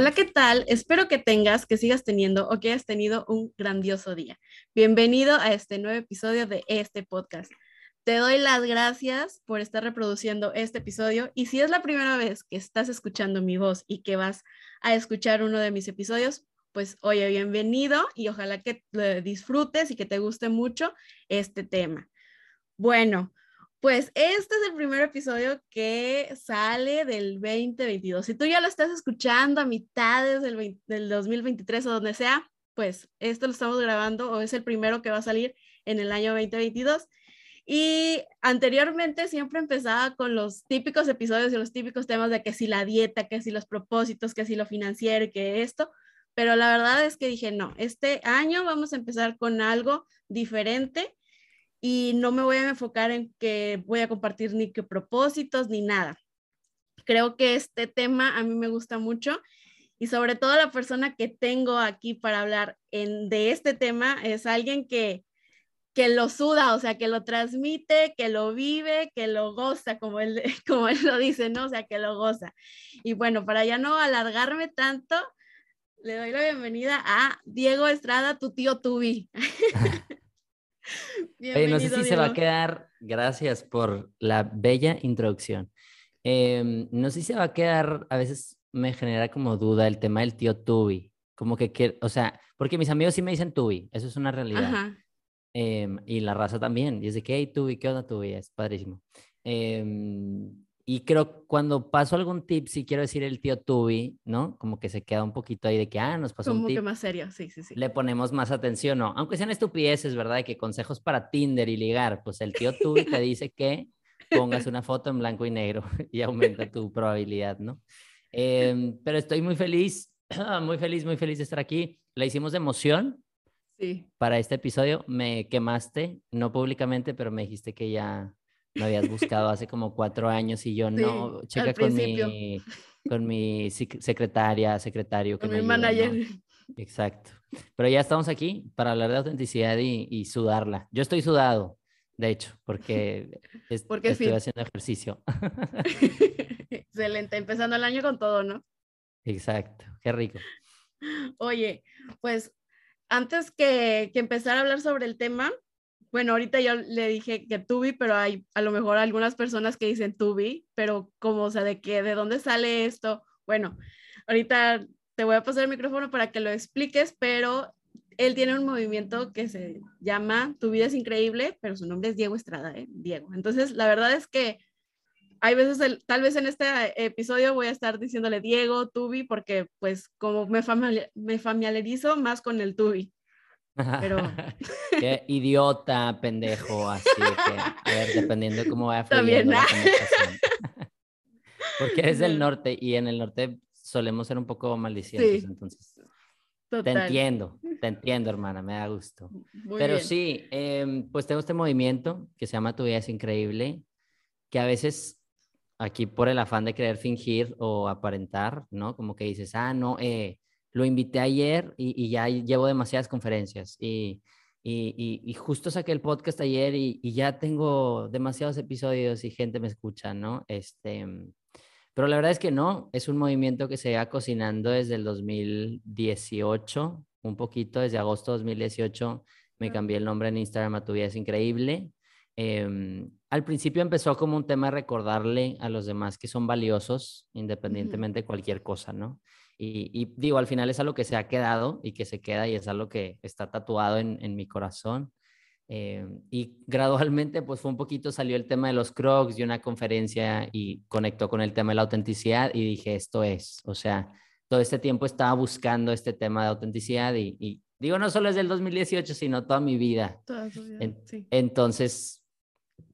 Hola, ¿qué tal? Espero que tengas, que sigas teniendo o que hayas tenido un grandioso día. Bienvenido a este nuevo episodio de este podcast. Te doy las gracias por estar reproduciendo este episodio y si es la primera vez que estás escuchando mi voz y que vas a escuchar uno de mis episodios, pues oye, bienvenido y ojalá que disfrutes y que te guste mucho este tema. Bueno, pues este es el primer episodio que sale del 2022. Si tú ya lo estás escuchando a mitades del, del 2023 o donde sea, pues esto lo estamos grabando o es el primero que va a salir en el año 2022. Y anteriormente siempre empezaba con los típicos episodios y los típicos temas de que si la dieta, que si los propósitos, que si lo financiero, que esto. Pero la verdad es que dije, no, este año vamos a empezar con algo diferente y no me voy a enfocar en que voy a compartir ni qué propósitos ni nada. Creo que este tema a mí me gusta mucho y sobre todo la persona que tengo aquí para hablar en, de este tema es alguien que, que lo suda, o sea, que lo transmite, que lo vive, que lo goza, como él, como él lo dice, ¿no? O sea, que lo goza. Y bueno, para ya no alargarme tanto, le doy la bienvenida a Diego Estrada, tu tío Tubi. no sé si se va a quedar, gracias por la bella introducción. Em, no sé si se va a quedar, a veces me genera como duda el tema del tío Tubi, como que, o sea, porque mis amigos sí me dicen Tubi, eso es una realidad. Em, y la raza también, y es de que, hey Tubi, ¿qué onda Tubi? Es padrísimo. Y creo cuando paso algún tip, si quiero decir el tío Tubi, ¿no? Como que se queda un poquito ahí de que, ah, nos pasó un tip. Como que más serio, sí, sí, sí. Le ponemos más atención, ¿no? Aunque sean estupideces, ¿verdad? De que consejos para Tinder y ligar, pues el tío Tubi te dice que pongas una foto en blanco y negro y aumenta tu probabilidad, ¿no? Em, pero estoy muy feliz, muy feliz, muy feliz de estar aquí. La hicimos de emoción. Sí. Para este episodio me quemaste, no públicamente, pero me dijiste que ya me habías buscado hace como cuatro años y yo no, checa con mi, con mi secretaria, secretario. con mi manager. Exacto. Pero ya estamos aquí para hablar de autenticidad y, sudarla. Yo estoy sudado, de hecho, porque, estoy haciendo ejercicio. Excelente, empezando el año con todo, ¿no? Exacto, qué rico. Oye, pues antes que, que empezar a hablar sobre el tema, bueno, ahorita yo le dije que Tubi, pero hay a lo mejor algunas personas que dicen Tubi, pero como, o sea, de qué, de dónde sale esto. Bueno, ahorita te voy a pasar el micrófono para que lo expliques, pero él tiene un movimiento que se llama Tu vida es increíble, pero su nombre es Diego Estrada, ¿eh? Diego. Entonces, la verdad es que hay veces, tal vez en este episodio voy a estar diciéndole Diego, Tubi, porque pues como me, me familiarizo más con el Tubi. Pero... Qué idiota, pendejo, así que, a ver, dependiendo de cómo vaya fluyendo la Porque eres del norte y en el norte solemos ser un poco maldicientes, entonces... Te entiendo, te entiendo, hermana, me da gusto. Pero sí, em, pues tengo este movimiento que se llama Tu vida es increíble, que a veces aquí por el afán de querer fingir o aparentar, ¿no? Como que dices, ah, no, eh, lo invité ayer y, ya llevo demasiadas conferencias y, y, justo saqué el podcast ayer y, ya tengo demasiados episodios y gente me escucha, ¿no? Este, pero la verdad es que no, es un movimiento que se va cocinando desde el 2018, un poquito, desde agosto de 2018 me cambié el nombre en Instagram a Tu Vida es Increíble. Em, al principio empezó como un tema de recordarle a los demás que son valiosos, independientemente de cualquier cosa, ¿no? Y, digo, al final es algo que se ha quedado y que se queda y es algo que está tatuado en, en mi corazón. Eh, y gradualmente, pues fue un poquito, salió el tema de los crocs y una conferencia y conectó con el tema de la autenticidad y dije, esto es, o sea, todo este tiempo estaba buscando este tema de autenticidad y, digo, no solo es del 2018, sino toda mi vida. Toda vida sí. Entonces,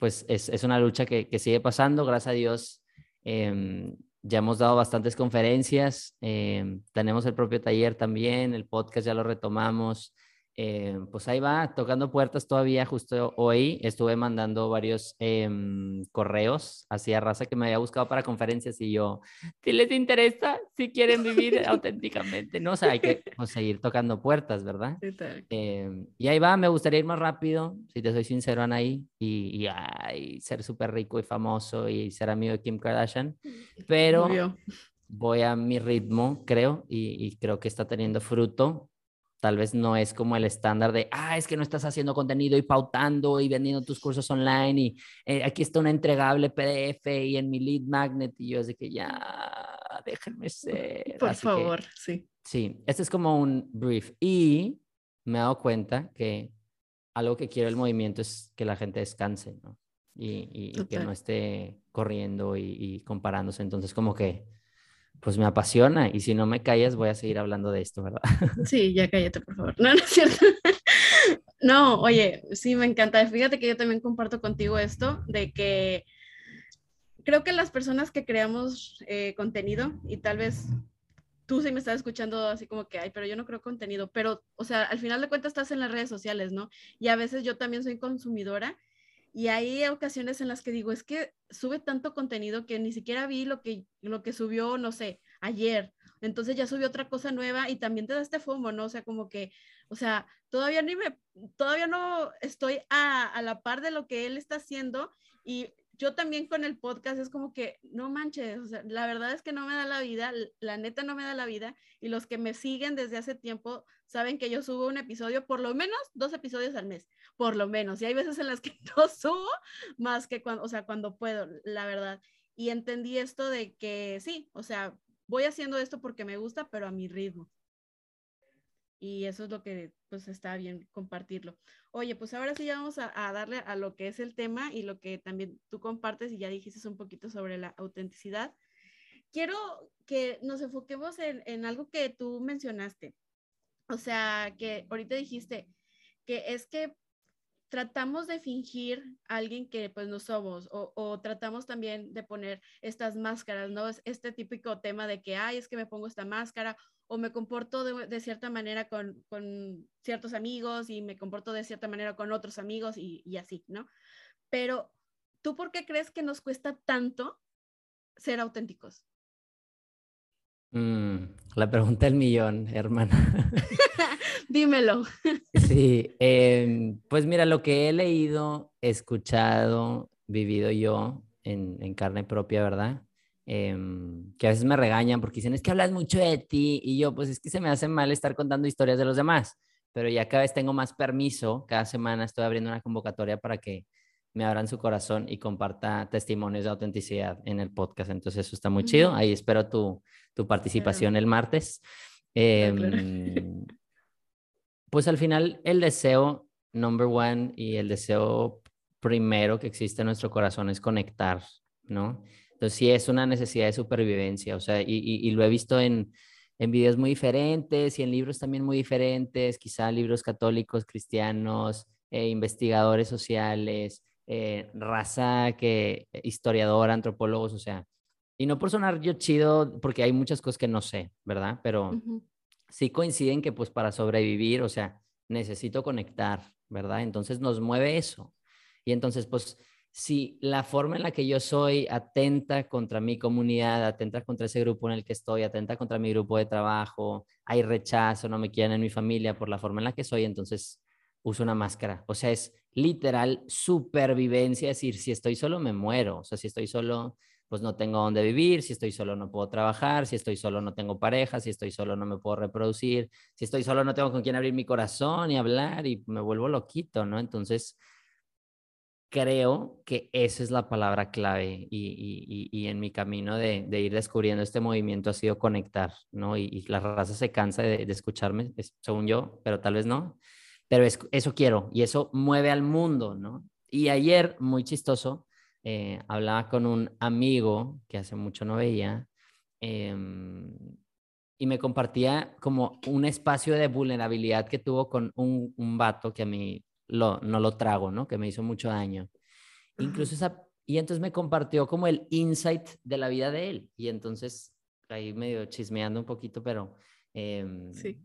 pues es, es, una lucha que, que, sigue pasando, gracias a Dios. Eh, ya hemos dado bastantes conferencias, em, tenemos el propio taller también, el podcast ya lo retomamos. Eh, pues ahí va, tocando puertas todavía. Justo hoy estuve mandando varios em, correos hacia raza que me había buscado para conferencias y yo, si les interesa, si quieren vivir auténticamente, ¿no? O sea, hay que pues, seguir tocando puertas, ¿verdad? Em, y ahí va, me gustaría ir más rápido, si te soy sincero, Anaí, y, y ser súper rico y famoso y ser amigo de Kim Kardashian, pero voy a mi ritmo, creo, y, creo que está teniendo fruto. Tal vez no es como el estándar de, ah, es que no estás haciendo contenido y pautando y vendiendo tus cursos online y eh, aquí está un entregable PDF y en mi lead magnet y yo es de que ya, déjenme ser. Por favor, sí. Sí, este es como un brief y me he dado cuenta que algo que quiero el movimiento es que la gente descanse, ¿no? Y, que no esté corriendo y, comparándose. Entonces, como que, pues me apasiona y si no me callas, voy a seguir hablando de esto, ¿verdad? Sí, ya cállate, por favor. No, no es cierto. No, oye, sí, me encanta. Fíjate que yo también comparto contigo esto de que creo que las personas que creamos eh, contenido y tal vez tú sí me estás escuchando así como que, ay, pero yo no creo contenido, pero, o sea, al final de cuentas estás en las redes sociales, ¿no? Y a veces yo también soy consumidora y hay ocasiones en las que digo, es que sube tanto contenido que ni siquiera vi lo que, lo que subió, no sé, ayer. Entonces ya subió otra cosa nueva y también te da este fomo, ¿no? O sea, como que, o sea, todavía ni me, todavía no estoy a, a la par de lo que él está haciendo y yo también con el podcast es como que, no manches, o sea, la verdad es que no me da la vida, la neta no me da la vida, y los que me siguen desde hace tiempo saben que yo subo un episodio, por lo menos dos episodios al mes, por lo menos, y hay veces en las que no subo más que cuando, o sea, cuando puedo, la verdad. Y entendí esto de que sí, o sea, voy haciendo esto porque me gusta, pero a mi ritmo y eso es lo que pues está bien compartirlo. Oye, pues ahora sí ya vamos a, darle a lo que es el tema y lo que también tú compartes y ya dijiste un poquito sobre la autenticidad. Quiero que nos enfoquemos en, en algo que tú mencionaste. O sea, que ahorita dijiste que es que tratamos de fingir a alguien que pues no somos o, o, tratamos también de poner estas máscaras, ¿no? Es este típico tema de que, ay, es que me pongo esta máscara o me comporto de, cierta manera con, con, ciertos amigos y me comporto de cierta manera con otros amigos y, y así, ¿no? Pero, ¿tú por qué crees que nos cuesta tanto ser auténticos? Mm, la pregunta del millón, hermana. Dímelo. sí, em, pues mira, lo que he leído, escuchado, vivido yo en, en carne propia, ¿verdad? Em, que a veces me regañan porque dicen, es que hablas mucho de ti y yo, pues es que se me hace mal estar contando historias de los demás, pero ya cada vez tengo más permiso, cada semana estoy abriendo una convocatoria para que me abran su corazón y comparta testimonios de autenticidad en el podcast, entonces eso está muy chido, ahí espero tu, tu participación el martes. Em, pues al final el deseo number one y el deseo primero que existe en nuestro corazón es conectar, ¿no? Entonces sí es una necesidad de supervivencia, o sea, y, lo he visto en, en videos muy diferentes y en libros también muy diferentes, quizá libros católicos, cristianos, eh, investigadores sociales, eh, raza que eh, historiador, antropólogos, o sea, y no por sonar yo chido, porque hay muchas cosas que no sé, ¿verdad? Pero sí coinciden que pues para sobrevivir, o sea, necesito conectar, ¿verdad? Entonces nos mueve eso. Y entonces pues si la forma en la que yo soy atenta contra mi comunidad, atenta contra ese grupo en el que estoy, atenta contra mi grupo de trabajo, hay rechazo, no me quieren en mi familia por la forma en la que soy, entonces uso una máscara. O sea, es literal supervivencia, es decir, si estoy solo me muero, o sea, si estoy solo pues no tengo dónde vivir, si estoy solo no puedo trabajar, si estoy solo no tengo pareja, si estoy solo no me puedo reproducir, si estoy solo no tengo con quién abrir mi corazón y hablar y me vuelvo loquito, ¿no? Entonces, creo que esa es la palabra clave y, en mi camino de, ir descubriendo este movimiento ha sido conectar, ¿no? Y, la raza se cansa de, escucharme, según yo, pero tal vez no. Pero eso quiero y eso mueve al mundo, ¿no? Y ayer, muy chistoso, eh, hablaba con un amigo que hace mucho no veía em, y me compartía como un espacio de vulnerabilidad que tuvo con un, un vato que a mí lo, no lo trago, ¿no? Que me hizo mucho daño. Incluso esa, y entonces me compartió como el insight de la vida de él. Y entonces, ahí medio chismeando un poquito, pero em, sí.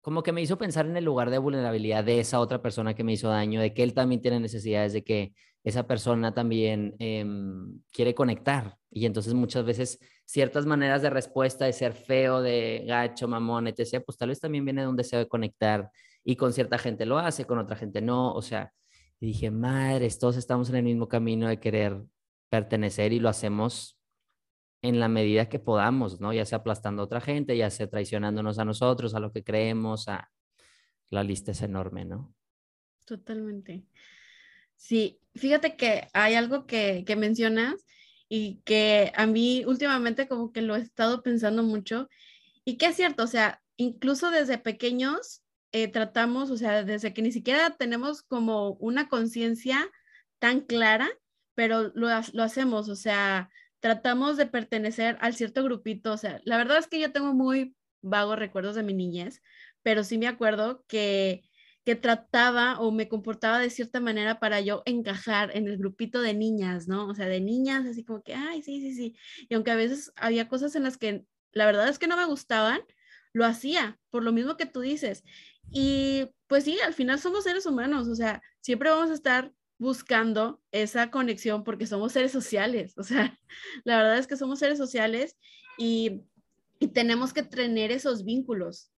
como que me hizo pensar en el lugar de vulnerabilidad de esa otra persona que me hizo daño, de que él también tiene necesidades, de que esa persona también em, quiere conectar. Y entonces muchas veces ciertas maneras de respuesta de ser feo, de gacho, mamón, etc., pues tal vez también viene de un deseo de conectar y con cierta gente lo hace, con otra gente no, o sea, dije, madres, todos estamos en el mismo camino de querer pertenecer y lo hacemos en la medida que podamos, ¿no? Ya sea aplastando a otra gente, ya sea traicionándonos a nosotros, a lo que creemos, a la lista es enorme, ¿no? Totalmente. Sí, fíjate que hay algo que, que mencionas y que a mí últimamente como que lo he estado pensando mucho y que es cierto, o sea, incluso desde pequeños eh, tratamos, o sea, desde que ni siquiera tenemos como una conciencia tan clara, pero lo, lo hacemos, o sea, tratamos de pertenecer al cierto grupito, o sea, la verdad es que yo tengo muy vagos recuerdos de mi niñez, pero sí me acuerdo que, que trataba o me comportaba de cierta manera para yo encajar en el grupito de niñas, ¿no? O sea, de niñas, así como que, ay, sí, sí, sí. Y aunque a veces había cosas en las que la verdad es que no me gustaban, lo hacía, por lo mismo que tú dices. Y pues sí, al final somos seres humanos, o sea, siempre vamos a estar buscando esa conexión porque somos seres sociales, o sea, la verdad es que somos seres sociales y, y tenemos que tener esos vínculos,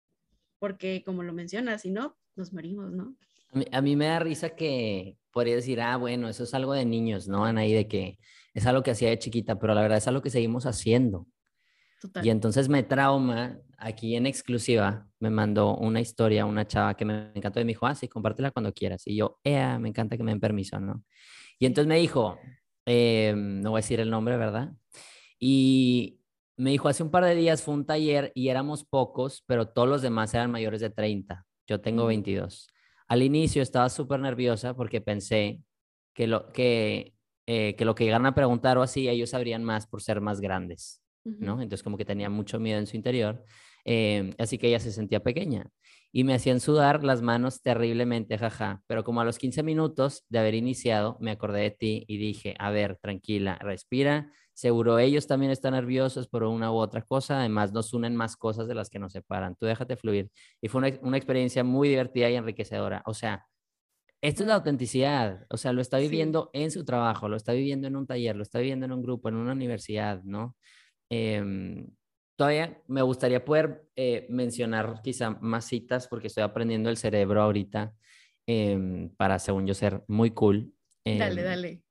porque como lo mencionas, si no, nos morimos, ¿no? A mí, a mí, me da risa que podría decir, ah, bueno, eso es algo de niños, ¿no, Anaí? De que es algo que hacía de chiquita, pero la verdad es algo que seguimos haciendo. Y entonces me trauma, aquí en exclusiva, me mandó una historia, una chava que me encantó y me dijo, ah, sí, compártela cuando quieras. Y yo, ea, me encanta que me den permiso, ¿no? Y entonces me dijo, eh, no voy a decir el nombre, ¿verdad? Y me dijo, hace un par de días fue un taller y éramos pocos, pero todos los demás eran mayores de 30. Yo tengo 22. Al inicio estaba súper nerviosa porque pensé que lo que, eh, que lo que llegaran a preguntar o así, ellos sabrían más por ser más grandes. ¿No? Entonces como que tenía mucho miedo en su interior, em, así que ella se sentía pequeña. Y me hacían sudar las manos terriblemente, jaja, pero como a los 15 minutos de haber iniciado, me acordé de ti y dije, a ver, tranquila, respira, seguro ellos también están nerviosos por una u otra cosa, además nos unen más cosas de las que nos separan, tú déjate fluir. Y fue una, una experiencia muy divertida y enriquecedora, o sea, esto es la autenticidad, o sea, lo está viviendo en su trabajo, lo está viviendo en un taller, lo está viviendo en un grupo, en una universidad, ¿no? Em, todavía me gustaría poder eh, mencionar quizá más citas porque estoy aprendiendo el cerebro ahorita em, para, según yo, ser muy cool. dale, em, dale.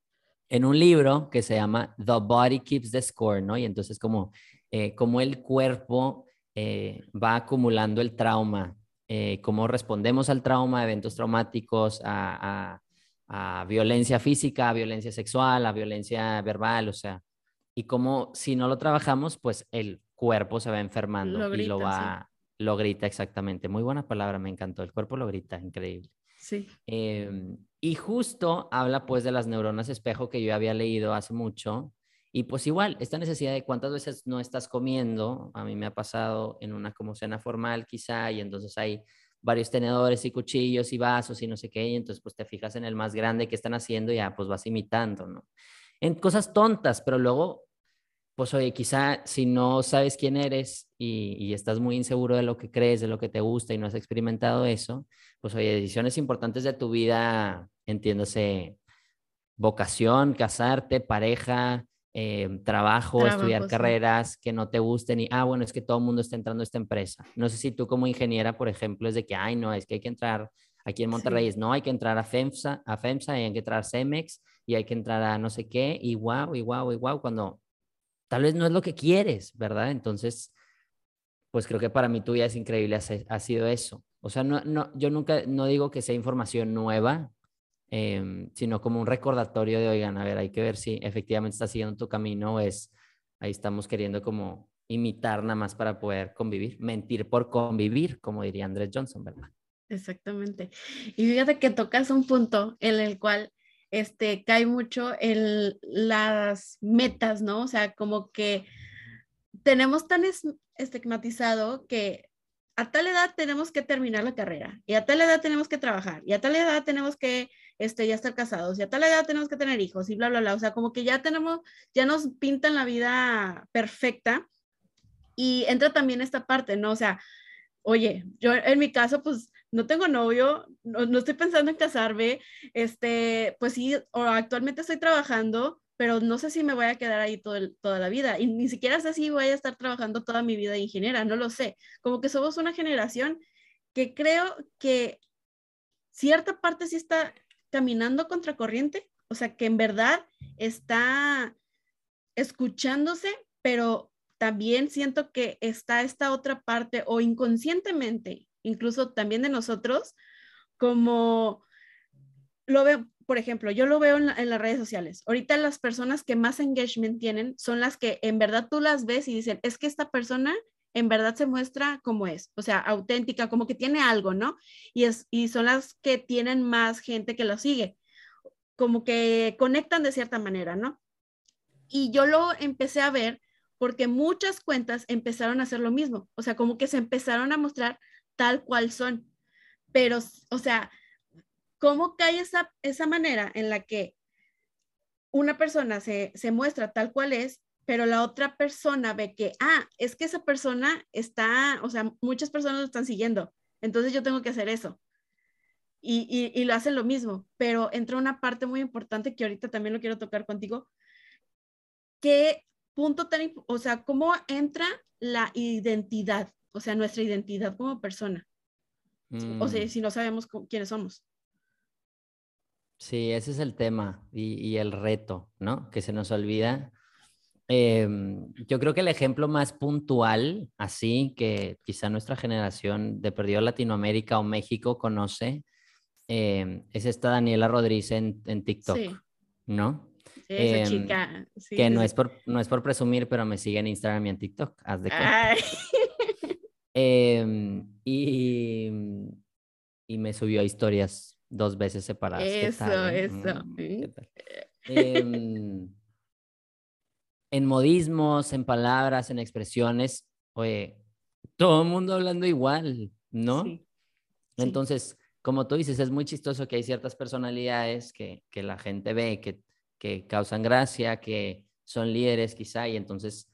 En un libro que se llama The Body Keeps the Score, ¿no? Y entonces como, eh, como el cuerpo eh, va acumulando el trauma, cómo respondemos al trauma, eventos traumáticos, a, a, a violencia física, a violencia sexual, a violencia verbal, o sea, y como si no lo trabajamos, pues el cuerpo se va enfermando y lo va, lo grita exactamente. Muy buena palabra, me encantó. El cuerpo lo grita, increíble. Sí. Em, y justo habla pues de las neuronas espejo que yo había leído hace mucho. Y pues igual, esta necesidad de cuántas veces no estás comiendo, a mí me ha pasado en una como cena formal quizá, y entonces hay varios tenedores y cuchillos y vasos y no sé qué, y entonces pues te fijas en el más grande que están haciendo y ya pues vas imitando, ¿no? En cosas tontas, pero luego pues oye, quizá si no sabes quién eres y, estás muy inseguro de lo que crees, de lo que te gusta y no has experimentado eso, pues oye, decisiones importantes de tu vida, entiéndase, vocación, casarte, pareja, eh, trabajo, estudiar carreras que no te gusten y, ah, bueno, es que todo el mundo está entrando a esta empresa. No sé si tú como ingeniera, por ejemplo, es de que, ay, no, es que hay que entrar aquí en Monterrey, no, hay que entrar a FEMSA, a FEMSA y hay que entrar a CEMEX y hay que entrar a no sé qué y guau, y guau, y guau, cuando tal vez no es lo que quieres, ¿verdad? Entonces, pues creo que para mí tú ya es increíble, ha, sido eso. O sea, no, no, yo nunca, no digo que sea información nueva, em, sino como un recordatorio de, oigan, a ver, hay que ver si efectivamente estás siguiendo tu camino o es, ahí estamos queriendo como imitar nada más para poder convivir, mentir por convivir, como diría Andrés Johnson, ¿verdad? Exactamente. Y fíjate que tocas un punto en el cual este, cae mucho en las metas, ¿no? O sea, como que tenemos tan estigmatizado que a tal edad tenemos que terminar la carrera y a tal edad tenemos que trabajar y a tal edad tenemos que este, ya estar casados y a tal edad tenemos que tener hijos y bla, bla, bla. O sea, como que ya tenemos, ya nos pintan la vida perfecta y entra también esta parte, ¿no? O sea, oye, yo en mi caso, pues no tengo novio, no, estoy pensando en casarme, este, pues sí, actualmente estoy trabajando, pero no sé si me voy a quedar ahí todo toda la vida y ni siquiera sé si voy a estar trabajando toda mi vida de ingeniera, no lo sé. Como que somos una generación que creo que cierta parte sí está caminando contracorriente, o sea, que en verdad está escuchándose, pero también siento que está esta otra parte o inconscientemente, incluso también de nosotros, como lo veo, por ejemplo, yo lo veo en, las redes sociales. Ahorita las personas que más engagement tienen son las que en verdad tú las ves y dicen, es que esta persona en verdad se muestra como es, o sea, auténtica, como que tiene algo, ¿no? Y, es, y son las que tienen más gente que lo sigue, como que conectan de cierta manera, ¿no? Y yo lo empecé a ver porque muchas cuentas empezaron a hacer lo mismo, o sea, como que se empezaron a mostrar tal cual son, pero, o sea, ¿cómo cae esa, esa manera en la que una persona se, se muestra tal cual es pero la otra persona ve que, ah, es que esa persona está, o sea, muchas personas lo están siguiendo, entonces yo tengo que hacer eso. Y, y, lo hacen lo mismo, pero entra una parte muy importante que ahorita también lo quiero tocar contigo. ¿Qué punto tan, o sea, cómo entra la identidad, o sea, nuestra identidad como persona? O sea, mm. si no sabemos quiénes somos. Sí, ese es el tema y, y, el reto, ¿no? Que se nos olvida Em, yo creo que el ejemplo más puntual, así que quizá nuestra generación de perdido Latinoamérica o México conoce, em, es esta Daniela Rodríguez en, en TikTok, ¿no? esa em, chica. que no es, por, no es por presumir, pero me sigue en Instagram y en TikTok, haz de cuenta. y, y me subió a historias dos veces separadas. Eso, eso. Mm, en modismos, en palabras, en expresiones, oye, todo el mundo hablando igual, ¿no? Entonces, como tú dices, es muy chistoso que hay ciertas personalidades que, que la gente ve, que, que causan gracia, que son líderes quizá, y entonces,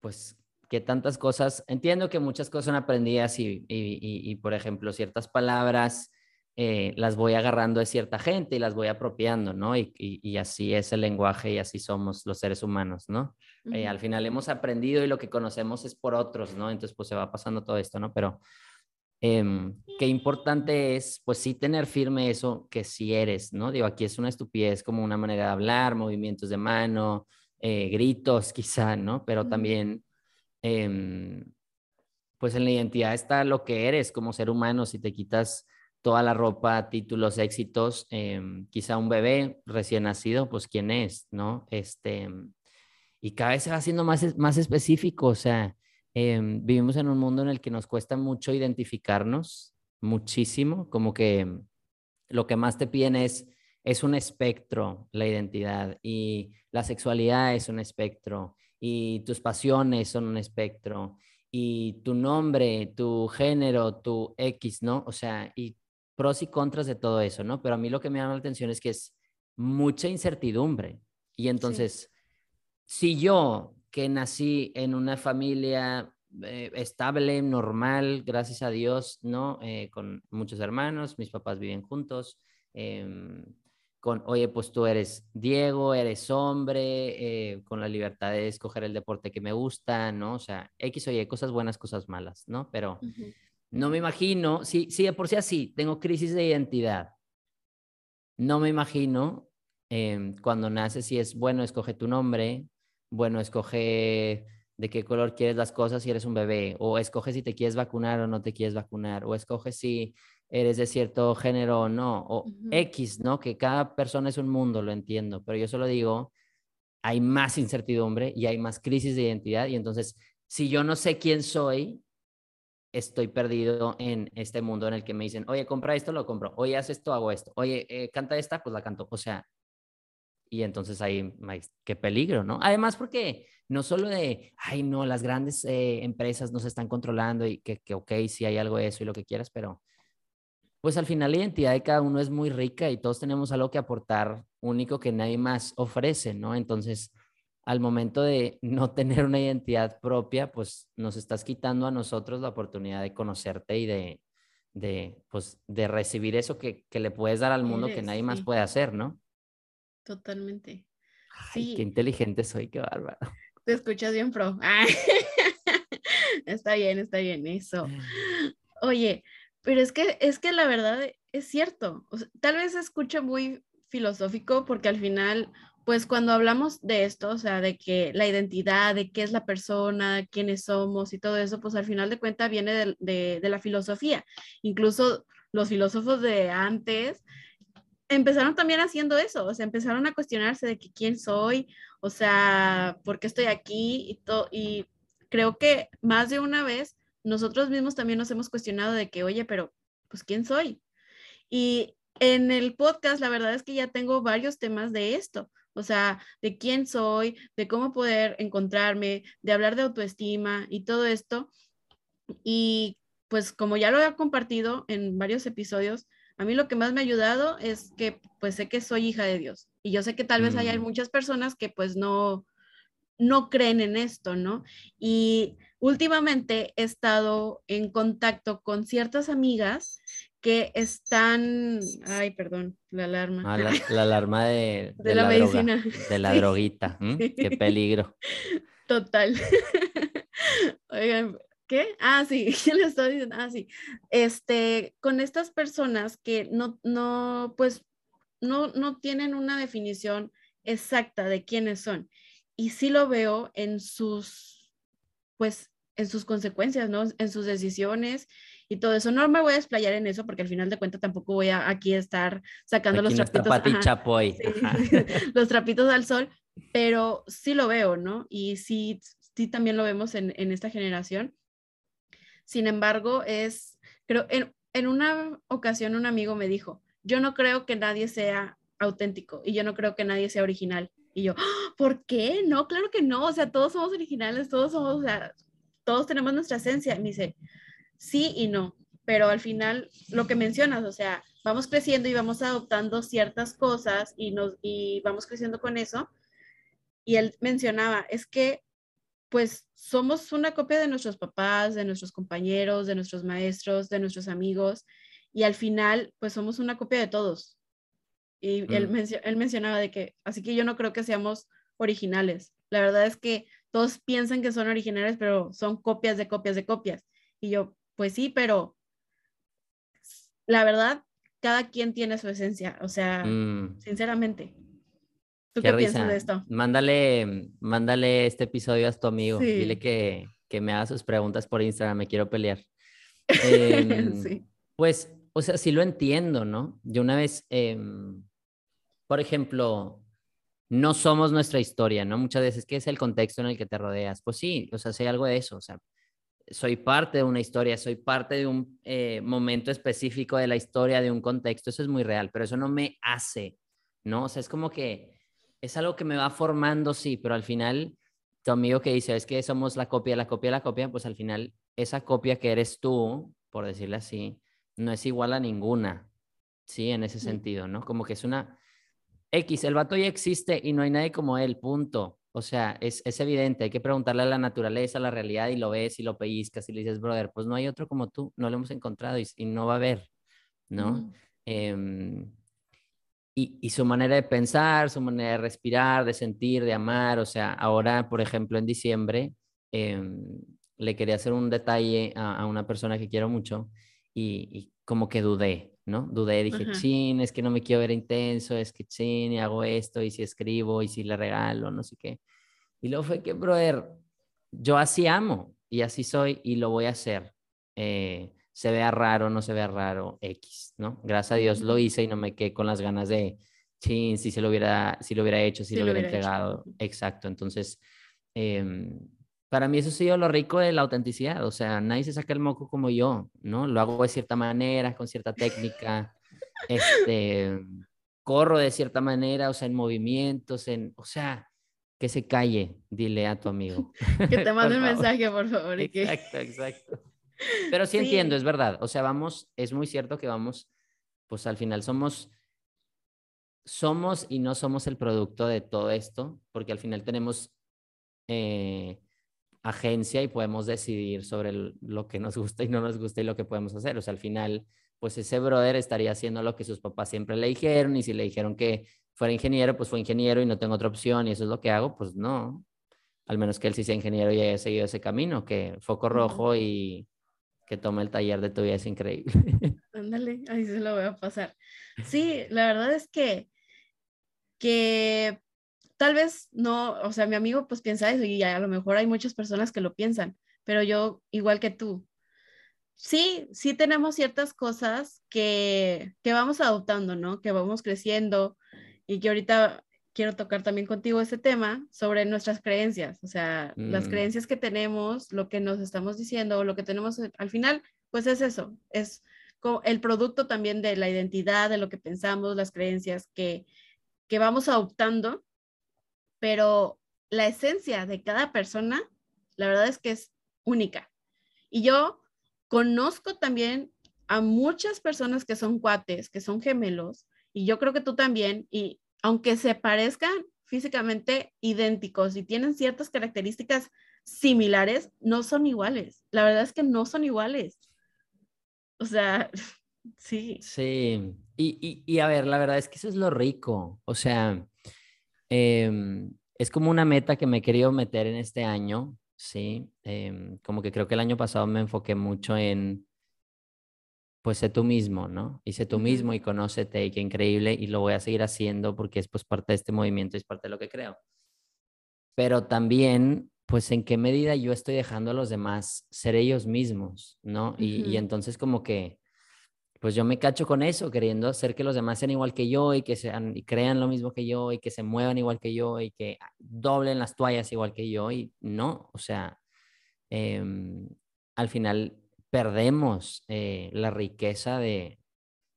pues, que tantas cosas, entiendo que muchas cosas son aprendidas y, y, y por ejemplo, ciertas palabras eh, las voy agarrando de cierta gente y las voy apropiando, ¿no? Y, así es el lenguaje y así somos los seres humanos, ¿no? Eh, al final hemos aprendido y lo que conocemos es por otros, ¿no? Entonces, pues se va pasando todo esto, ¿no? Pero em, qué importante es, pues sí, tener firme eso que sí eres, ¿no? Digo, aquí es una estupidez como una manera de hablar, movimientos de mano, eh, gritos quizá, ¿no? Pero también... Em, pues en la identidad está lo que eres como ser humano, si te quitas toda la ropa, títulos, éxitos, em, quizá un bebé recién nacido, pues quién es, ¿no? Este, y cada vez se va haciendo más, más específico, o sea, em, vivimos en un mundo en el que nos cuesta mucho identificarnos, muchísimo, como que lo que más te piden es, es un espectro, la identidad, y la sexualidad es un espectro, y tus pasiones son un espectro, y tu nombre, tu género, tu X, ¿no? O sea, y pros y contras de todo eso, ¿no? Pero a mí lo que me llama la atención es que es mucha incertidumbre. Y entonces, si yo que nací en una familia eh, estable, normal, gracias a Dios, ¿no? Eh, con muchos hermanos, mis papás viven juntos, em, con, oye, pues tú eres Diego, eres hombre, eh, con la libertad de escoger el deporte que me gusta, ¿no? O sea, X, oye, cosas buenas, cosas malas, ¿no? Pero... No me imagino, sí, sí, de por sí así, tengo crisis de identidad. No me imagino em, cuando naces si es bueno, escoge tu nombre, bueno, escoge de qué color quieres las cosas si eres un bebé, o escoge si te quieres vacunar o no te quieres vacunar, o escoge si eres de cierto género o no, o X, ¿no? Que cada persona es un mundo, lo entiendo, pero yo solo digo, hay más incertidumbre y hay más crisis de identidad y entonces, si yo no sé quién soy, estoy perdido en este mundo en el que me dicen, oye, compra esto, lo compro, oye, haz esto, hago esto, oye, eh, canta esta, pues la canto. O sea, y entonces ahí, qué peligro, ¿no? Además, porque no solo de, ay, no, las grandes eh, empresas nos están controlando y que, que, ok, sí hay algo de eso y lo que quieras, pero pues al final la identidad de cada uno es muy rica y todos tenemos algo que aportar único que nadie más ofrece, ¿no? Entonces, al momento de no tener una identidad propia, pues nos estás quitando a nosotros la oportunidad de conocerte y de, de, pues, de recibir eso que, que le puedes dar al mundo que nadie más puede hacer, ¿no? Totalmente. sí. Qué inteligente soy, qué bárbaro. Te escuchas bien, pro. está bien, está bien, eso. Oye, pero es que, es que la verdad es cierto. tal vez se escucha muy filosófico porque al final pues cuando hablamos de esto, o sea, de que la identidad, de qué es la persona, quiénes somos y todo eso, pues al final de cuentas viene de, de la filosofía. Incluso los filósofos de antes empezaron también haciendo eso, o sea, empezaron a cuestionarse de que quién soy, o sea, por qué estoy aquí y, todo, y creo que más de una vez nosotros mismos también nos hemos cuestionado de que, oye, pero pues quién soy. Y en el podcast, la verdad es que ya tengo varios temas de esto, o sea, de quién soy, de cómo poder encontrarme, de hablar de autoestima y todo esto. Y pues como ya lo he compartido en varios episodios, a mí lo que más me ha ayudado es que pues sé que soy hija de Dios y yo sé que tal vez hay mm. muchas personas que pues no no creen en esto, ¿no? Y últimamente he estado en contacto con ciertas amigas que están, ay, perdón, la alarma. Ah, la, alarma de, la, medicina. de la droguita. Qué peligro. Total. Oigan, ¿Qué? Ah, sí, ¿qué le estoy diciendo? Ah, sí. Este, con estas personas que no, no, pues, no, no tienen una definición exacta de quiénes son. Y sí lo veo en sus, pues, en sus consecuencias, ¿no? En sus decisiones y todo eso. No me voy a explayar en eso porque al final de cuentas tampoco voy a aquí estar sacando los trapitos. los trapitos al sol, pero sí lo veo, ¿no? Y sí, sí también lo vemos en, en esta generación. Sin embargo, es, creo, en, en una ocasión un amigo me dijo, yo no creo que nadie sea auténtico y yo no creo que nadie sea original. Y yo, ¡Ah! ¿por qué? No, claro que no, o sea, todos somos originales, todos somos, o sea, todos tenemos nuestra esencia. Me dice, sí y no, pero al final lo que mencionas, o sea, vamos creciendo y vamos adoptando ciertas cosas y, nos, y vamos creciendo con eso. Y él mencionaba, es que pues somos una copia de nuestros papás, de nuestros compañeros, de nuestros maestros, de nuestros amigos, y al final, pues somos una copia de todos. Y él, mm. mencionaba de que, así que yo no creo que seamos originales. La verdad es que todos piensan que son originales, pero son copias de copias de copias. Y yo, pues sí, pero la verdad, cada quien tiene su esencia, o sea, mm. sinceramente. ¿Tú qué, piensas de esto? Mándale, mándale este episodio a tu amigo. Dile que, que, me haga sus preguntas por Instagram. Me quiero pelear. Em, pues, o sea, sí lo entiendo, ¿no? Yo una vez, em, por ejemplo, no somos nuestra historia, ¿no? Muchas veces, ¿qué es el contexto en el que te rodeas? Pues sí, o sea, sé algo de eso. O sea, soy parte de una historia, soy parte de un eh, momento específico de la historia, de un contexto. Eso es muy real, pero eso no me hace, ¿no? O sea, es como que es algo que me va formando, sí, pero al final, tu amigo que dice, es que somos la copia, la copia, la copia, pues al final, esa copia que eres tú, por decirle así, no es igual a ninguna, sí, en ese sentido, ¿no? Como que es una X, el vato ya existe y no hay nadie como él, punto. O sea, es, es evidente, hay que preguntarle a la naturaleza, a la realidad y lo ves y lo pellizcas y le dices, brother, pues no hay otro como tú, no lo hemos encontrado y, no va a haber, ¿no? y, su manera de pensar, su manera de respirar, de sentir, de amar. O sea, ahora, por ejemplo, en diciembre, em, le quería hacer un detalle a, una persona que quiero mucho y, como que dudé, ¿no? Dudé, dije, chin, es que no me quiero ver intenso, es que chin, y hago esto, y si escribo, y si le regalo, no sé qué. Y luego fue que, brother, yo así amo y así soy y lo voy a hacer. Eh, se vea raro, no se vea raro, X, ¿no? Gracias a Dios lo hice y no me quedé con las ganas de, chin, si se lo hubiera, si lo hubiera hecho, si, lo, hubiera, entregado. Exacto. Entonces, em, para mí eso ha sido lo rico de la autenticidad. O sea, nadie se saca el moco como yo, ¿no? Lo hago de cierta manera, con cierta técnica. este, corro de cierta manera, o sea, en movimientos, en, o sea, que se calle, dile a tu amigo. Que te mande un mensaje, por favor. Exacto, exacto. Pero sí, entiendo, es verdad. O sea, vamos, es muy cierto que vamos, pues al final somos, somos y no somos el producto de todo esto, porque al final tenemos eh, agencia y podemos decidir sobre lo que nos gusta y no nos gusta y lo que podemos hacer. O sea, al final, pues ese brother estaría haciendo lo que sus papás siempre le dijeron y si le dijeron que fuera ingeniero, pues fue ingeniero y no tengo otra opción y eso es lo que hago, pues no. Al menos que él sí sea ingeniero y haya seguido ese camino, que foco rojo y que tome el taller de tu vida es increíble. Ándale, ahí se lo voy a pasar. Sí, la verdad es que, que tal vez no, o sea, mi amigo pues piensa eso y a lo mejor hay muchas personas que lo piensan, pero yo igual que tú, sí, sí tenemos ciertas cosas que, que vamos adoptando, ¿no? Que vamos creciendo y que ahorita quiero tocar también contigo ese tema sobre nuestras creencias, o sea, las mm. creencias que tenemos, lo que nos estamos diciendo, lo que tenemos al final, pues es eso, es el producto también de la identidad, de lo que pensamos, las creencias que, que vamos adoptando, pero la esencia de cada persona, la verdad es que es única. Y yo conozco también a muchas personas que son cuates, que son gemelos, y yo creo que tú también, y aunque se parezcan físicamente idénticos y tienen ciertas características similares, no son iguales. La verdad es que no son iguales. O sea, sí. Sí, y, y, a ver, la verdad es que eso es lo rico. O sea, em, es como una meta que me he querido meter en este año, ¿sí? Em, como que creo que el año pasado me enfoqué mucho en pues sé tú mismo, ¿no? Y sé tú mismo y conócete y qué increíble y lo voy a seguir haciendo porque es pues parte de este movimiento y es parte de lo que creo. Pero también, pues en qué medida yo estoy dejando a los demás ser ellos mismos, ¿no? y, y, entonces como que, pues yo me cacho con eso, queriendo hacer que los demás sean igual que yo y que sean y crean lo mismo que yo y que se muevan igual que yo y que doblen las toallas igual que yo y no, o sea, em, al final perdemos eh, la riqueza de,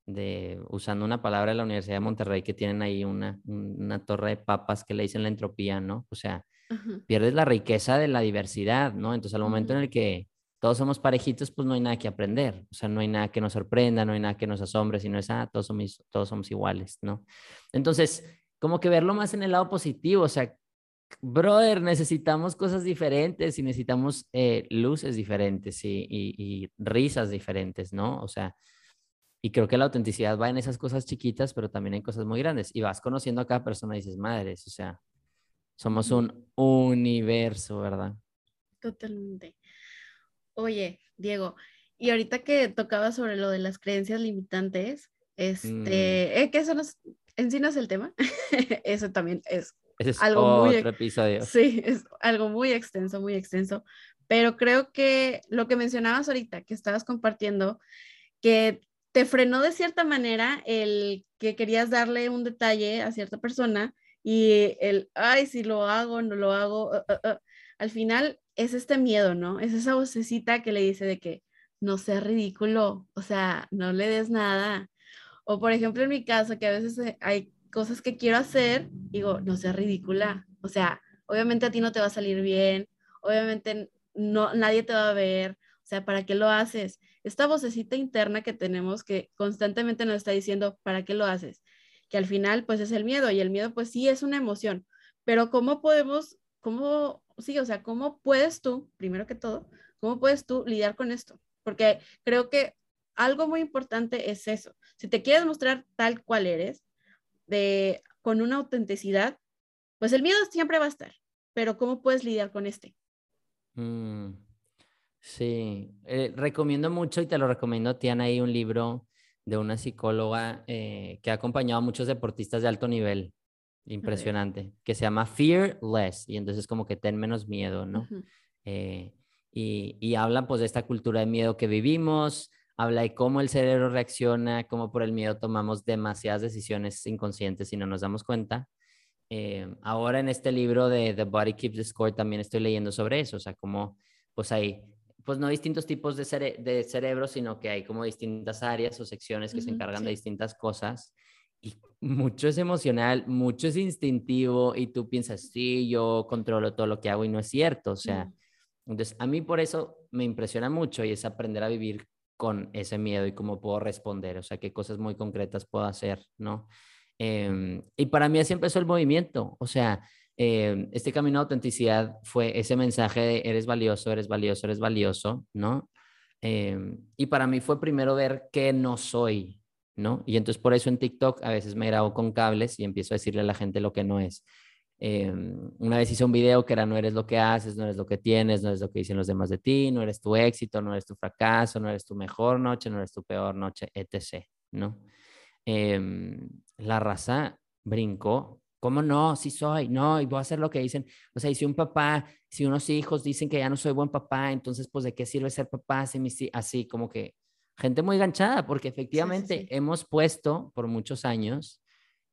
de, usando una palabra de la Universidad de Monterrey, que tienen ahí una, una torre de papas que le dicen la entropía, ¿no? O sea, pierdes la riqueza de la diversidad, ¿no? Entonces, al momento en el que todos somos parejitos, pues no hay nada que aprender, o sea, no hay nada que nos sorprenda, no hay nada que nos asombre, sino es, ah, todos somos, todos somos iguales, ¿no? Entonces, como que verlo más en el lado positivo, o sea, brother, necesitamos cosas diferentes y necesitamos eh, luces diferentes y, risas diferentes, ¿no? O sea, y creo que la autenticidad va en esas cosas chiquitas, pero también en cosas muy grandes. Y vas conociendo a cada persona y dices, madres, o sea, somos un universo, ¿verdad? Totalmente. Oye, Diego, y ahorita que tocaba sobre lo de las creencias limitantes, este, mm. eh, que eso no en sí no es el tema, eso también es es algo muy, episodio. Sí, es algo muy extenso, muy extenso. Pero creo que lo que mencionabas ahorita, que estabas compartiendo, que te frenó de cierta manera el que querías darle un detalle a cierta persona y el, ay, si lo hago, no lo hago. Uh, uh, uh". Al final es este miedo, ¿no? Es esa vocecita que le dice de que no sea ridículo, o sea, no le des nada. O por ejemplo, en mi caso, que a veces eh, hay cosas que quiero hacer, digo, no sea ridícula. O sea, obviamente a ti no te va a salir bien, obviamente no, nadie te va a ver. O sea, ¿para qué lo haces? Esta vocecita interna que tenemos que constantemente nos está diciendo, ¿para qué lo haces? Que al final, pues es el miedo y el miedo, pues sí es una emoción. Pero ¿cómo podemos, cómo, sí, o sea, cómo puedes tú, primero que todo, cómo puedes tú lidiar con esto? Porque creo que algo muy importante es eso. Si te quieres mostrar tal cual eres, de, con una autenticidad, pues el miedo siempre va a estar, pero ¿cómo puedes lidiar con este? Mm, sí, eh, recomiendo mucho y te lo recomiendo, Tiana, ahí un libro de una psicóloga eh, que ha acompañado a muchos deportistas de alto nivel, impresionante, que se llama Fearless, y entonces como que ten menos miedo, ¿no? Eh, y, y habla pues de esta cultura de miedo que vivimos, habla de cómo el cerebro reacciona, cómo por el miedo tomamos demasiadas decisiones inconscientes y no nos damos cuenta. Eh, ahora en este libro de The Body Keeps the Score también estoy leyendo sobre eso, o sea, cómo pues hay, pues no distintos tipos de, de cerebro, sino que hay como distintas áreas o secciones que se encargan de distintas cosas y mucho es emocional, mucho es instintivo y tú piensas, sí, yo controlo todo lo que hago y no es cierto, o sea, entonces a mí por eso me impresiona mucho y es aprender a vivir con ese miedo y cómo puedo responder, o sea, qué cosas muy concretas puedo hacer, ¿no? Em, y para mí así empezó el movimiento, o sea, em, este camino de autenticidad fue ese mensaje de eres valioso, eres valioso, eres valioso, ¿no? Em, y para mí fue primero ver qué no soy, ¿no? Y entonces por eso en TikTok a veces me grabo con cables y empiezo a decirle a la gente lo que no es. Em, una vez hice un video que era no eres lo que haces, no eres lo que tienes, no eres lo que dicen los demás de ti, no eres tu éxito, no eres tu fracaso, no eres tu mejor noche, no eres tu peor noche, etc. ¿no? Em, la raza brincó ¿Cómo no? Sí soy, no, y voy a hacer lo que dicen. O sea, y si un papá, si unos hijos dicen que ya no soy buen papá, entonces, pues, ¿de qué sirve ser papá? Así, así como que gente muy ganchada, porque efectivamente hemos puesto por muchos años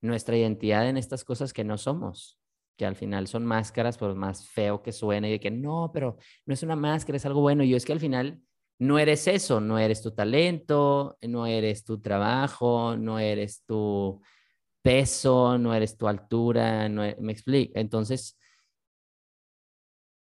nuestra identidad en estas cosas que no somos, que al final son máscaras, por más feo que suene, y de que no, pero no es una máscara, es algo bueno. Y yo es que al final no eres eso, no eres tu talento, no eres tu trabajo, no eres tu peso, no eres tu altura, no e, me explico. Entonces,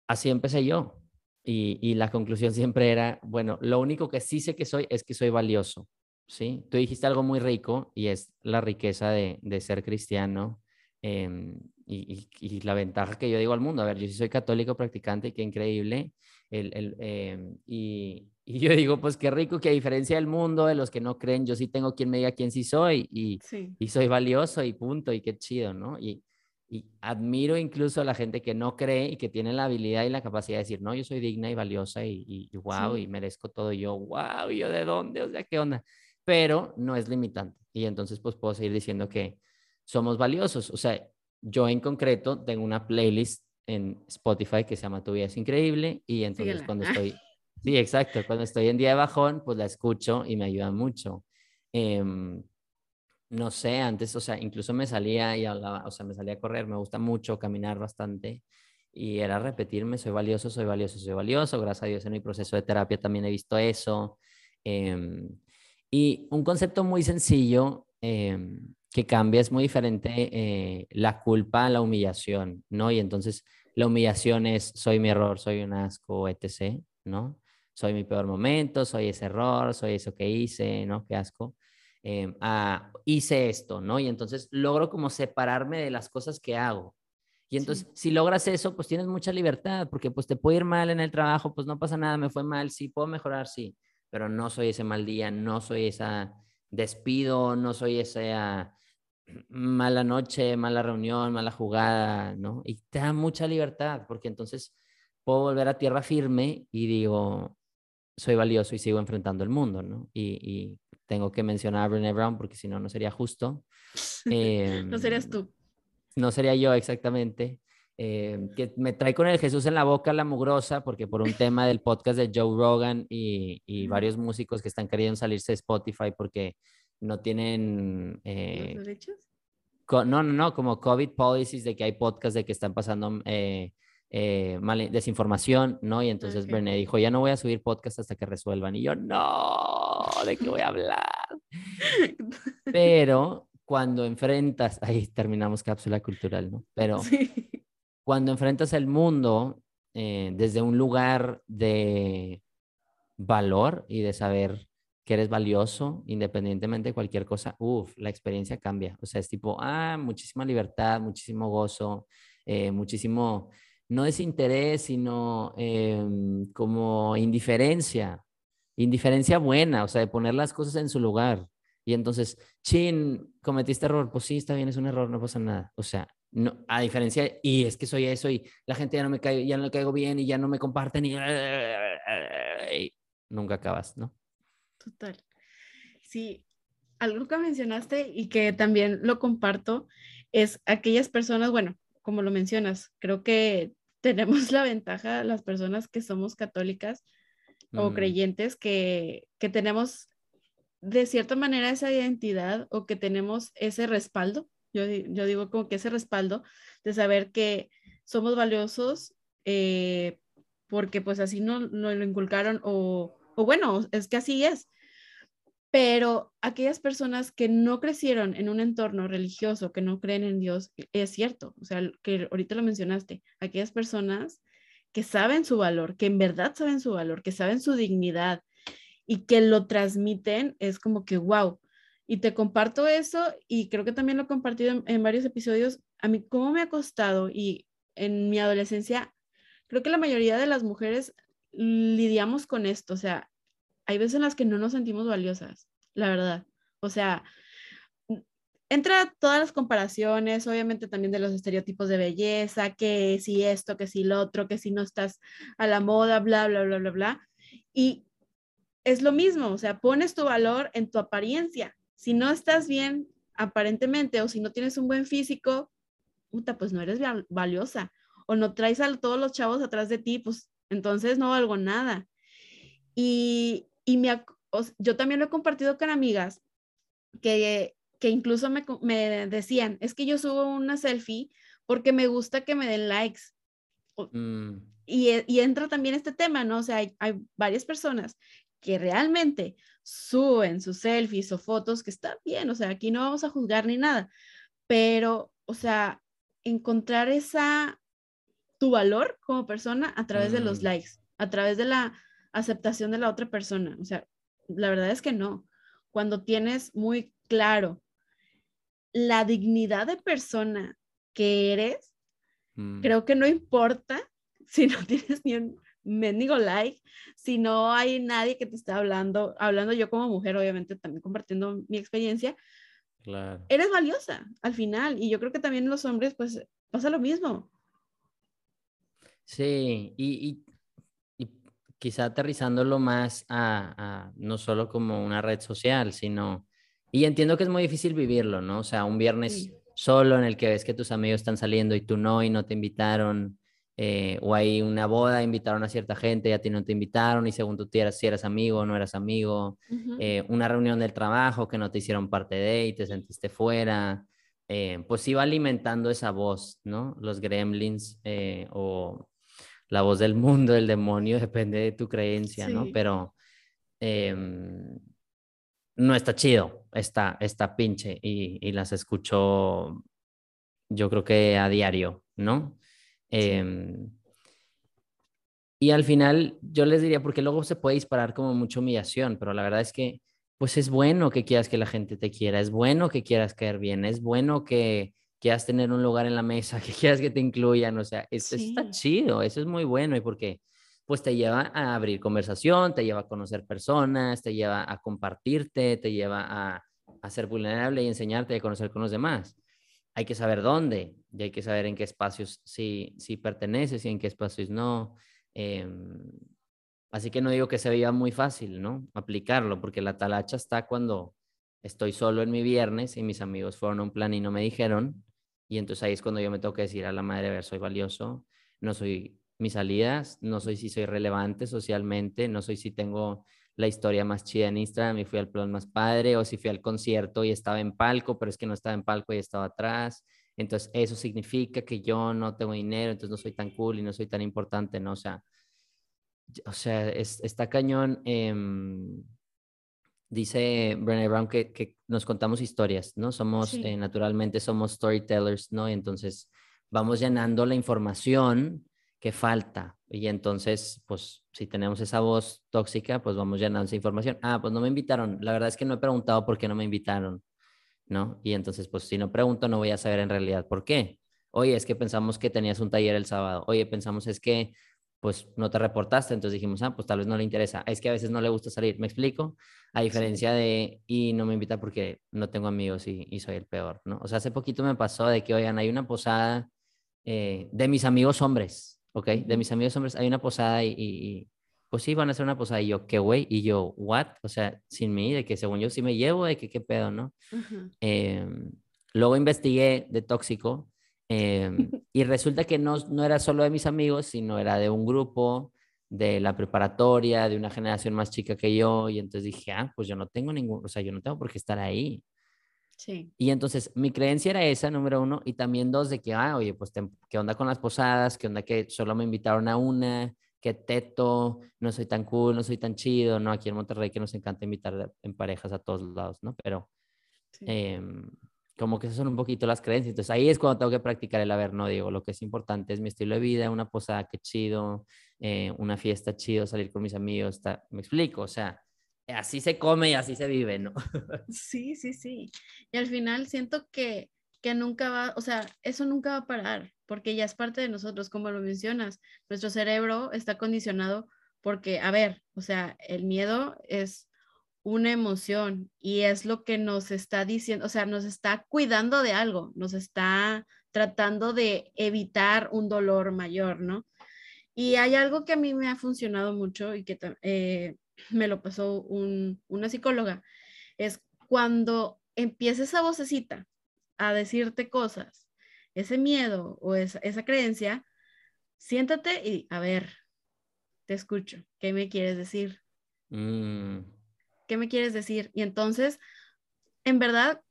así empecé yo. Y, y, la conclusión siempre era, bueno, lo único que sí sé que soy es que soy valioso. ¿sí? Tú dijiste algo muy rico y es la riqueza de, de ser cristiano em, y, y, la ventaja que yo digo al mundo. A ver, yo sí soy católico practicante, qué increíble. El, el, em, y, y, yo digo, pues qué rico que a diferencia del mundo, de los que no creen, yo sí tengo quien me diga quién sí soy y, y soy valioso y punto, y qué chido, ¿no? Y, y admiro incluso a la gente que no cree y que tiene la habilidad y la capacidad de decir, no, yo soy digna y valiosa y, y, wow, y merezco todo. Y yo, wow, ¿y yo de dónde? O sea, ¿qué onda? Pero no es limitante. Y entonces, pues puedo seguir diciendo que somos valiosos. O sea, yo en concreto tengo una playlist en Spotify que se llama Tu vida es increíble y entonces cuando estoy, sí, exacto, cuando estoy en día de bajón, pues la escucho y me ayuda mucho. Eh, no sé, antes, o sea, incluso me salía y hablaba, o sea, me salía a correr, me gusta mucho caminar bastante y era repetirme, soy valioso, soy valioso, soy valioso, gracias a Dios en mi proceso de terapia también he visto eso. Em, y un concepto muy sencillo em, que cambia es muy diferente eh, la culpa a la humillación, ¿no? Y entonces la humillación es soy mi error, soy un asco, etc., ¿no? Soy mi peor momento, soy ese error, soy eso que hice, ¿no? Qué asco. Em, hice esto, ¿no? Y entonces logro como separarme de las cosas que hago. Y entonces, si logras eso, pues tienes mucha libertad, porque pues te puede ir mal en el trabajo, pues no pasa nada, me fue mal, sí, puedo mejorar, sí, pero no soy ese mal día, no soy esa despido, no soy esa mala noche, mala reunión, mala jugada, ¿no? Y te da mucha libertad, porque entonces puedo volver a tierra firme y digo, soy valioso y sigo enfrentando el mundo, ¿no? Y, tengo que mencionar a Brené Brown porque si no, no sería justo. no serías tú. No sería yo exactamente. Em, que me trae con el Jesús en la boca la mugrosa, porque por un tema del podcast de Joe Rogan y, y varios músicos que están queriendo salirse de Spotify porque no tienen... Eh, derechos? no, no, no, como COVID policies de que hay podcasts de que están pasando eh, eh, desinformación, ¿no? Y entonces okay. dijo, ya no voy a subir podcast hasta que resuelvan. Y yo, no, ¿de qué voy a hablar? Pero cuando enfrentas, ahí terminamos cápsula cultural, ¿no? Pero cuando enfrentas el mundo eh, desde un lugar de valor y de saber que eres valioso independientemente de cualquier cosa, uff, la experiencia cambia. O sea, es tipo, ah, muchísima libertad, muchísimo gozo, eh, muchísimo no desinterés, sino em, como indiferencia, indiferencia buena, o sea, de poner las cosas en su lugar. Y entonces, chin, cometiste error, pues sí, está bien, es un error, no pasa nada. O sea, no, a diferencia, y es que soy eso y la gente ya no me cae, ya no le caigo bien y ya no me comparten y, y nunca acabas, ¿no? Total. Sí, algo que mencionaste y que también lo comparto es aquellas personas, bueno, como lo mencionas, creo que tenemos la ventaja, las personas que somos católicas o mm. creyentes, que, que tenemos de cierta manera esa identidad o que tenemos ese respaldo. Yo, yo digo como que ese respaldo de saber que somos valiosos eh, porque pues así no, no lo inculcaron o, o bueno, es que así es pero aquellas personas que no crecieron en un entorno religioso, que no creen en Dios, es cierto, o sea, que ahorita lo mencionaste, aquellas personas que saben su valor, que en verdad saben su valor, que saben su dignidad y que lo transmiten, es como que, wow. Y te comparto eso y creo que también lo he compartido en, varios episodios, a mí cómo me ha costado y en mi adolescencia, creo que la mayoría de las mujeres lidiamos con esto, o sea, hay veces en las que no nos sentimos valiosas, la verdad. O sea, entra todas las comparaciones, obviamente también de los estereotipos de belleza, que si esto, que si lo otro, que si no estás a la moda, bla, bla, bla, bla, bla. Y es lo mismo, o sea, pones tu valor en tu apariencia. Si no estás bien aparentemente o si no tienes un buen físico, puta, pues no eres valiosa o no traes a todos los chavos atrás de ti, pues entonces no valgo nada. Y, y me, yo también lo he compartido con amigas que, que incluso me, me, decían, es que yo subo una selfie porque me gusta que me den likes. Mm. Y, y, entra también este tema, ¿no? O sea, hay, hay, varias personas que realmente suben sus selfies o fotos que están bien, o sea, aquí no vamos a juzgar ni nada, pero, o sea, encontrar esa, tu valor como persona a través de los mm. likes, a través de la aceptación de la otra persona. O sea, la verdad es que no. Cuando tienes muy claro la dignidad de persona que eres, mm. creo que no importa si no tienes ni un mendigo like, si no hay nadie que te está hablando, hablando yo como mujer, obviamente también compartiendo mi experiencia, claro. eres valiosa al final. Y yo creo que también los hombres, pues pasa lo mismo. Sí, y, y, quizá aterrizándolo más a, no solo como una red social, sino, y entiendo que es muy difícil vivirlo, ¿no? O sea, un viernes solo en el que ves que tus amigos están saliendo y tú no, y no te invitaron, eh, o hay una boda, invitaron a cierta gente y a ti no te invitaron, y según tú eras, si eras amigo o no eras amigo, eh, una reunión del trabajo que no te hicieron parte de y te sentiste fuera. Eh, pues iba alimentando esa voz, ¿no? Los gremlins o la voz del mundo, el demonio, depende de tu creencia, ¿no? Pero em, no está chido, está, está pinche y, las escucho yo creo que a diario, ¿no? Em, y al final yo les diría, porque luego se puede disparar como mucha humillación, pero la verdad es que pues es bueno que quieras que la gente te quiera, es bueno que quieras caer bien, es bueno que, quieras tener un lugar en la mesa, que quieras que te incluyan, o sea, eso está chido, eso es muy bueno y porque pues te lleva a abrir conversación, te lleva a conocer personas, te lleva a compartirte, te lleva a, a ser vulnerable y enseñarte a conocer con los demás. Hay que saber dónde y hay que saber en qué espacios sí, sí perteneces y en qué espacios no. Em, así que no digo que se vea muy fácil, ¿no? Aplicarlo, porque la talacha está cuando estoy solo en mi viernes y mis amigos fueron a un plan y no me dijeron, y entonces ahí es cuando yo me tengo que decir a la madre, a ver, soy valioso, no soy mis salidas, no soy si soy relevante socialmente, no soy si tengo la historia más chida en Instagram y fui al plan más padre, o si fui al concierto y estaba en palco, pero es que no estaba en palco y estaba atrás. Entonces, eso significa que yo no tengo dinero, entonces no soy tan cool y no soy tan importante, ¿no? O sea, o sea, está cañón. Em, dice Brené Brown que, nos contamos historias, ¿no? Somos, eh, naturalmente, somos storytellers, ¿no? Y entonces vamos llenando la información que falta. Y entonces, pues, si tenemos esa voz tóxica, pues vamos llenando esa información. Ah, pues no me invitaron. La verdad es que no he preguntado por qué no me invitaron, ¿no? Y entonces, pues, si no pregunto, no voy a saber en realidad por qué. Oye, es que pensamos que tenías un taller el sábado. Oye, pensamos es que pues no te reportaste, entonces dijimos, ah, pues tal vez no le interesa. Es que a veces no le gusta salir, ¿me explico? A diferencia de, y no me invita porque no tengo amigos y, soy el peor, ¿no? O sea, hace poquito me pasó de que, oigan, hay una posada eh, de mis amigos hombres, ¿ok? De mis amigos hombres hay una posada y, pues sí, van a hacer una posada y yo, ¿qué güey? Y yo, ¿what? O sea, sin mí, de que según yo sí me llevo, de que qué pedo, ¿no? Em, luego investigué de tóxico Em, y resulta que no, no era solo de mis amigos, sino era de un grupo de la preparatoria, de una generación más chica que yo, y entonces dije, ah, pues yo no tengo ningún, o sea, yo no tengo por qué estar ahí. Sí. Y entonces mi creencia era esa, número uno, y también dos, de que, ah, oye, pues, ¿qué onda con las posadas? ¿Qué onda que solo me invitaron a una? ¿Qué teto? No soy tan cool, no soy tan chido, ¿no? Aquí en Monterrey que nos encanta invitar en parejas a todos lados, ¿no? Pero, em, como que esas son un poquito las creencias. Entonces ahí es cuando tengo que practicar el haber, no digo, lo que es importante es mi estilo de vida, una posada que chido, eh, una fiesta chido, salir con mis amigos, me explico, o sea, así se come y así se vive, ¿no? Sí, sí, sí. Y al final siento que, que nunca va, o sea, eso nunca va a parar, porque ya es parte de nosotros, como lo mencionas. Nuestro cerebro está condicionado porque, a ver, o sea, el miedo es una emoción y es lo que nos está diciendo, o sea, nos está cuidando de algo, nos está tratando de evitar un dolor mayor, ¿no? Y hay algo que a mí me ha funcionado mucho y que eh, me lo pasó una psicóloga, es cuando empieza esa vocecita a decirte cosas ese miedo o esa, creencia, siéntate y a ver, te escucho, ¿qué me quieres decir? Mm. ¿Qué me quieres decir? Y entonces, en verdad,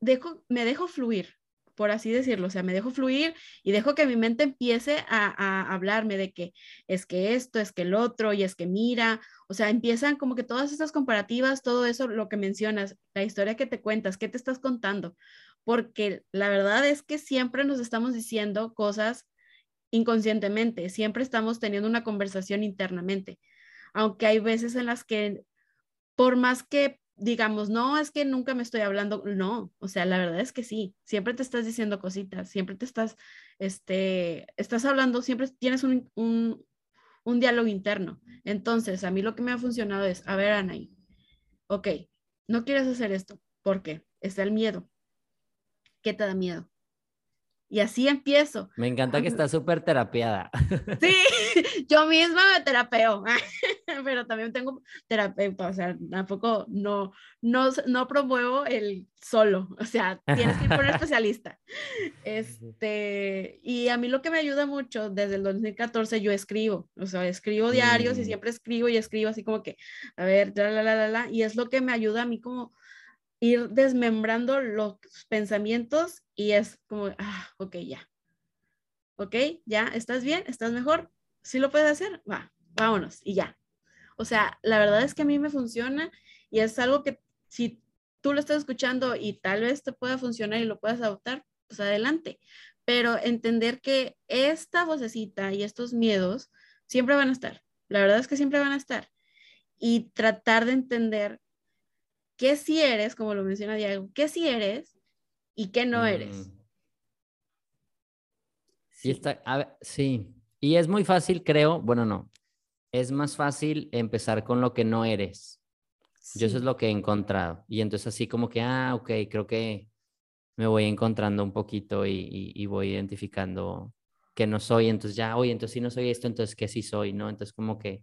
dejo, me dejo fluir, por así decirlo, o sea, me dejo fluir y dejo que mi mente empiece a, hablarme de que es que esto, es que el otro, y es que mira, o sea, empiezan como que todas estas comparativas, todo eso, lo que mencionas, la historia que te cuentas, qué te estás contando, porque la verdad es que siempre nos estamos diciendo cosas inconscientemente, siempre estamos teniendo una conversación internamente, aunque hay veces en las que por más que digamos, no, es que nunca me estoy hablando, no, o sea, la verdad es que sí, siempre te estás diciendo cositas, siempre te estás, este, estás hablando, siempre tienes un, un, un diálogo interno. Entonces, a mí lo que me ha funcionado es, a ver, Anaí, ok, no quieres hacer esto, ¿por qué? Está el miedo. ¿Qué te da miedo? Y así empiezo. Me encanta que estás súper terapiada. Sí, yo misma me terapeo, pero también tengo terapeuta, o sea, tampoco no, no, no promuevo el solo, o sea, tienes que ir por un especialista. Este, y a mí lo que me ayuda mucho, desde el 2014 yo escribo, o sea, escribo diarios y mm. siempre escribo y escribo así como que, a ver, la, la, la, la, y es lo que me ayuda a mí como ir desmembrando los pensamientos y es como, ah, ok, ya. Ok, ya, ¿estás bien? ¿Estás mejor? ¿Sí lo puedes hacer? Va, vámonos y ya. O sea, la verdad es que a mí me funciona y es algo que si tú lo estás escuchando y tal vez te pueda funcionar y lo puedas adoptar, pues adelante. Pero entender que esta vocecita y estos miedos siempre van a estar. La verdad es que siempre van a estar. Y tratar de entender qué sí eres, como lo menciona Diego, qué sí eres y qué no eres. Mm. Sí, está, sí. Y es muy fácil, creo, bueno, no, es más fácil empezar con lo que no eres. Yo eso es lo que he encontrado. Y entonces así como que, ah, ok, creo que me voy encontrando un poquito y, y voy identificando que no soy. Entonces ya, oye, entonces si no soy esto, entonces qué sí soy, ¿no? Entonces como que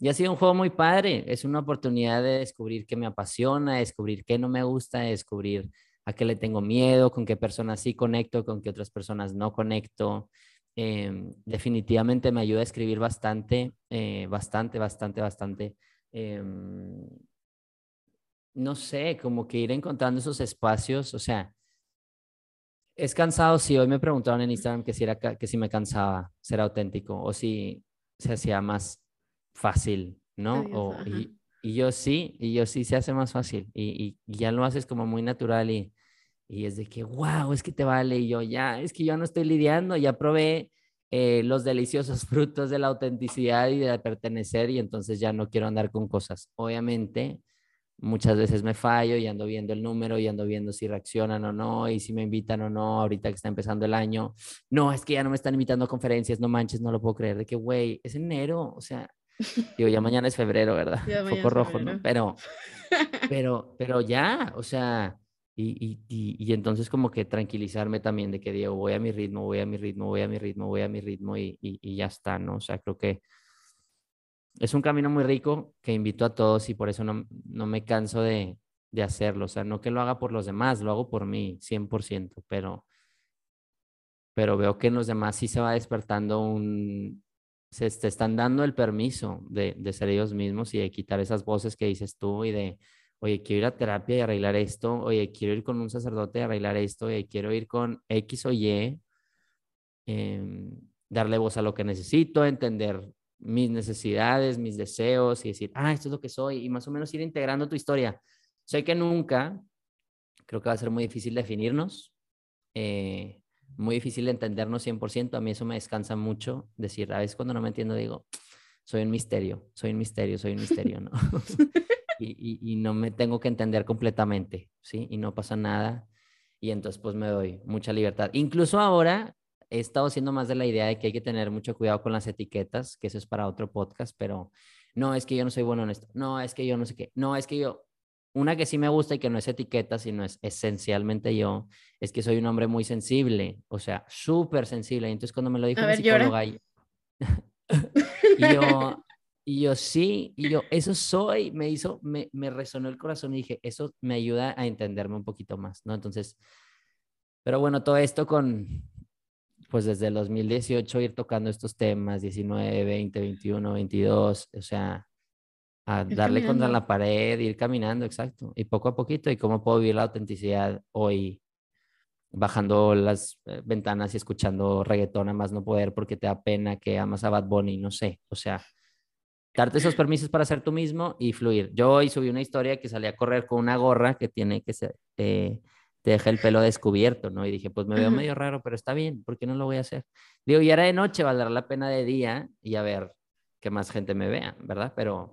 y ha sido un juego muy padre. Es una oportunidad de descubrir qué me apasiona, descubrir qué no me gusta, descubrir a qué le tengo miedo, con qué personas sí conecto, con qué otras personas no conecto. Em, definitivamente me ayuda a escribir bastante, eh, bastante, bastante, bastante. Em, no sé, como que ir encontrando esos espacios, o sea, es cansado si hoy me preguntaron en Instagram que si, era, que si me cansaba ser auténtico o si se hacía más fácil, ¿no? o, y, yo sí, y yo sí se hace más fácil y, ya lo haces como muy natural y, y, es de que, wow, es que te vale y yo ya, es que yo no estoy lidiando, ya probé eh, los deliciosos frutos de la autenticidad y de pertenecer y entonces ya no quiero andar con cosas. Obviamente, muchas veces me fallo y ando viendo el número y ando viendo si reaccionan o no y si me invitan o no ahorita que está empezando el año. No, es que ya no me están invitando a conferencias, no manches, no lo puedo creer. De que, güey, es enero, o sea, Digo, ya mañana es febrero, ¿verdad? Un poco rojo, ¿no? Pero, pero, pero ya, o sea, y, y, y, entonces como que tranquilizarme también de que digo, voy a mi ritmo, voy a mi ritmo, voy a mi ritmo, voy a mi ritmo y, ya está, ¿no? O sea, creo que es un camino muy rico que invito a todos y por eso no, no me canso de, de hacerlo. O sea, no que lo haga por los demás, lo hago por mí, 100%, pero, pero veo que en los demás sí se va despertando un, se te están dando el permiso de, de, ser ellos mismos y de quitar esas voces que dices tú y de, oye, quiero ir a terapia y arreglar esto, oye, quiero ir con un sacerdote y arreglar esto, oye, quiero ir con X o Y, em, darle voz a lo que necesito, entender mis necesidades, mis deseos y decir, ah, esto es lo que soy y más o menos ir integrando tu historia. Sé que nunca, creo que va a ser muy difícil definirnos. Eh, muy difícil de entendernos 100%. A mí eso me descansa mucho. Decir, a veces cuando no me entiendo digo, soy un misterio, soy un misterio, soy un misterio, ¿no? y, y, no me tengo que entender completamente, ¿sí? Y no pasa nada. Y entonces pues me doy mucha libertad. Incluso ahora he estado siendo más de la idea de que hay que tener mucho cuidado con las etiquetas, que eso es para otro podcast, pero no, es que yo no soy bueno en esto, no, es que yo no sé qué, no, es que yo, una que sí me gusta y que no es etiqueta, sino es esencialmente yo, es que soy un hombre muy sensible, o sea, súper sensible. Y entonces cuando me lo dijo mi psicóloga, y... yo, y yo sí, y yo, eso soy, me hizo, me, me resonó el corazón y dije, eso me ayuda a entenderme un poquito más, ¿no? Entonces, Pero bueno, todo esto con, pues desde el 2018 ir tocando estos temas, 19, 20, 21, 22, o sea, a darle contra la pared, ir caminando, exacto, y poco a poquito, y cómo puedo vivir la autenticidad hoy, bajando las eh, ventanas y escuchando reggaetón a más no poder porque te da pena que amas a Bad Bunny, no sé, o sea, darte esos permisos para ser tú mismo y fluir. Yo hoy subí una historia que salí a correr con una gorra que tiene que ser, eh, te deja el pelo descubierto, ¿no? Y dije, pues me veo medio raro, pero está bien, ¿por qué no lo voy a hacer? Digo, y era de noche, valdrá la pena de día y a ver que más gente me vea, ¿verdad? Pero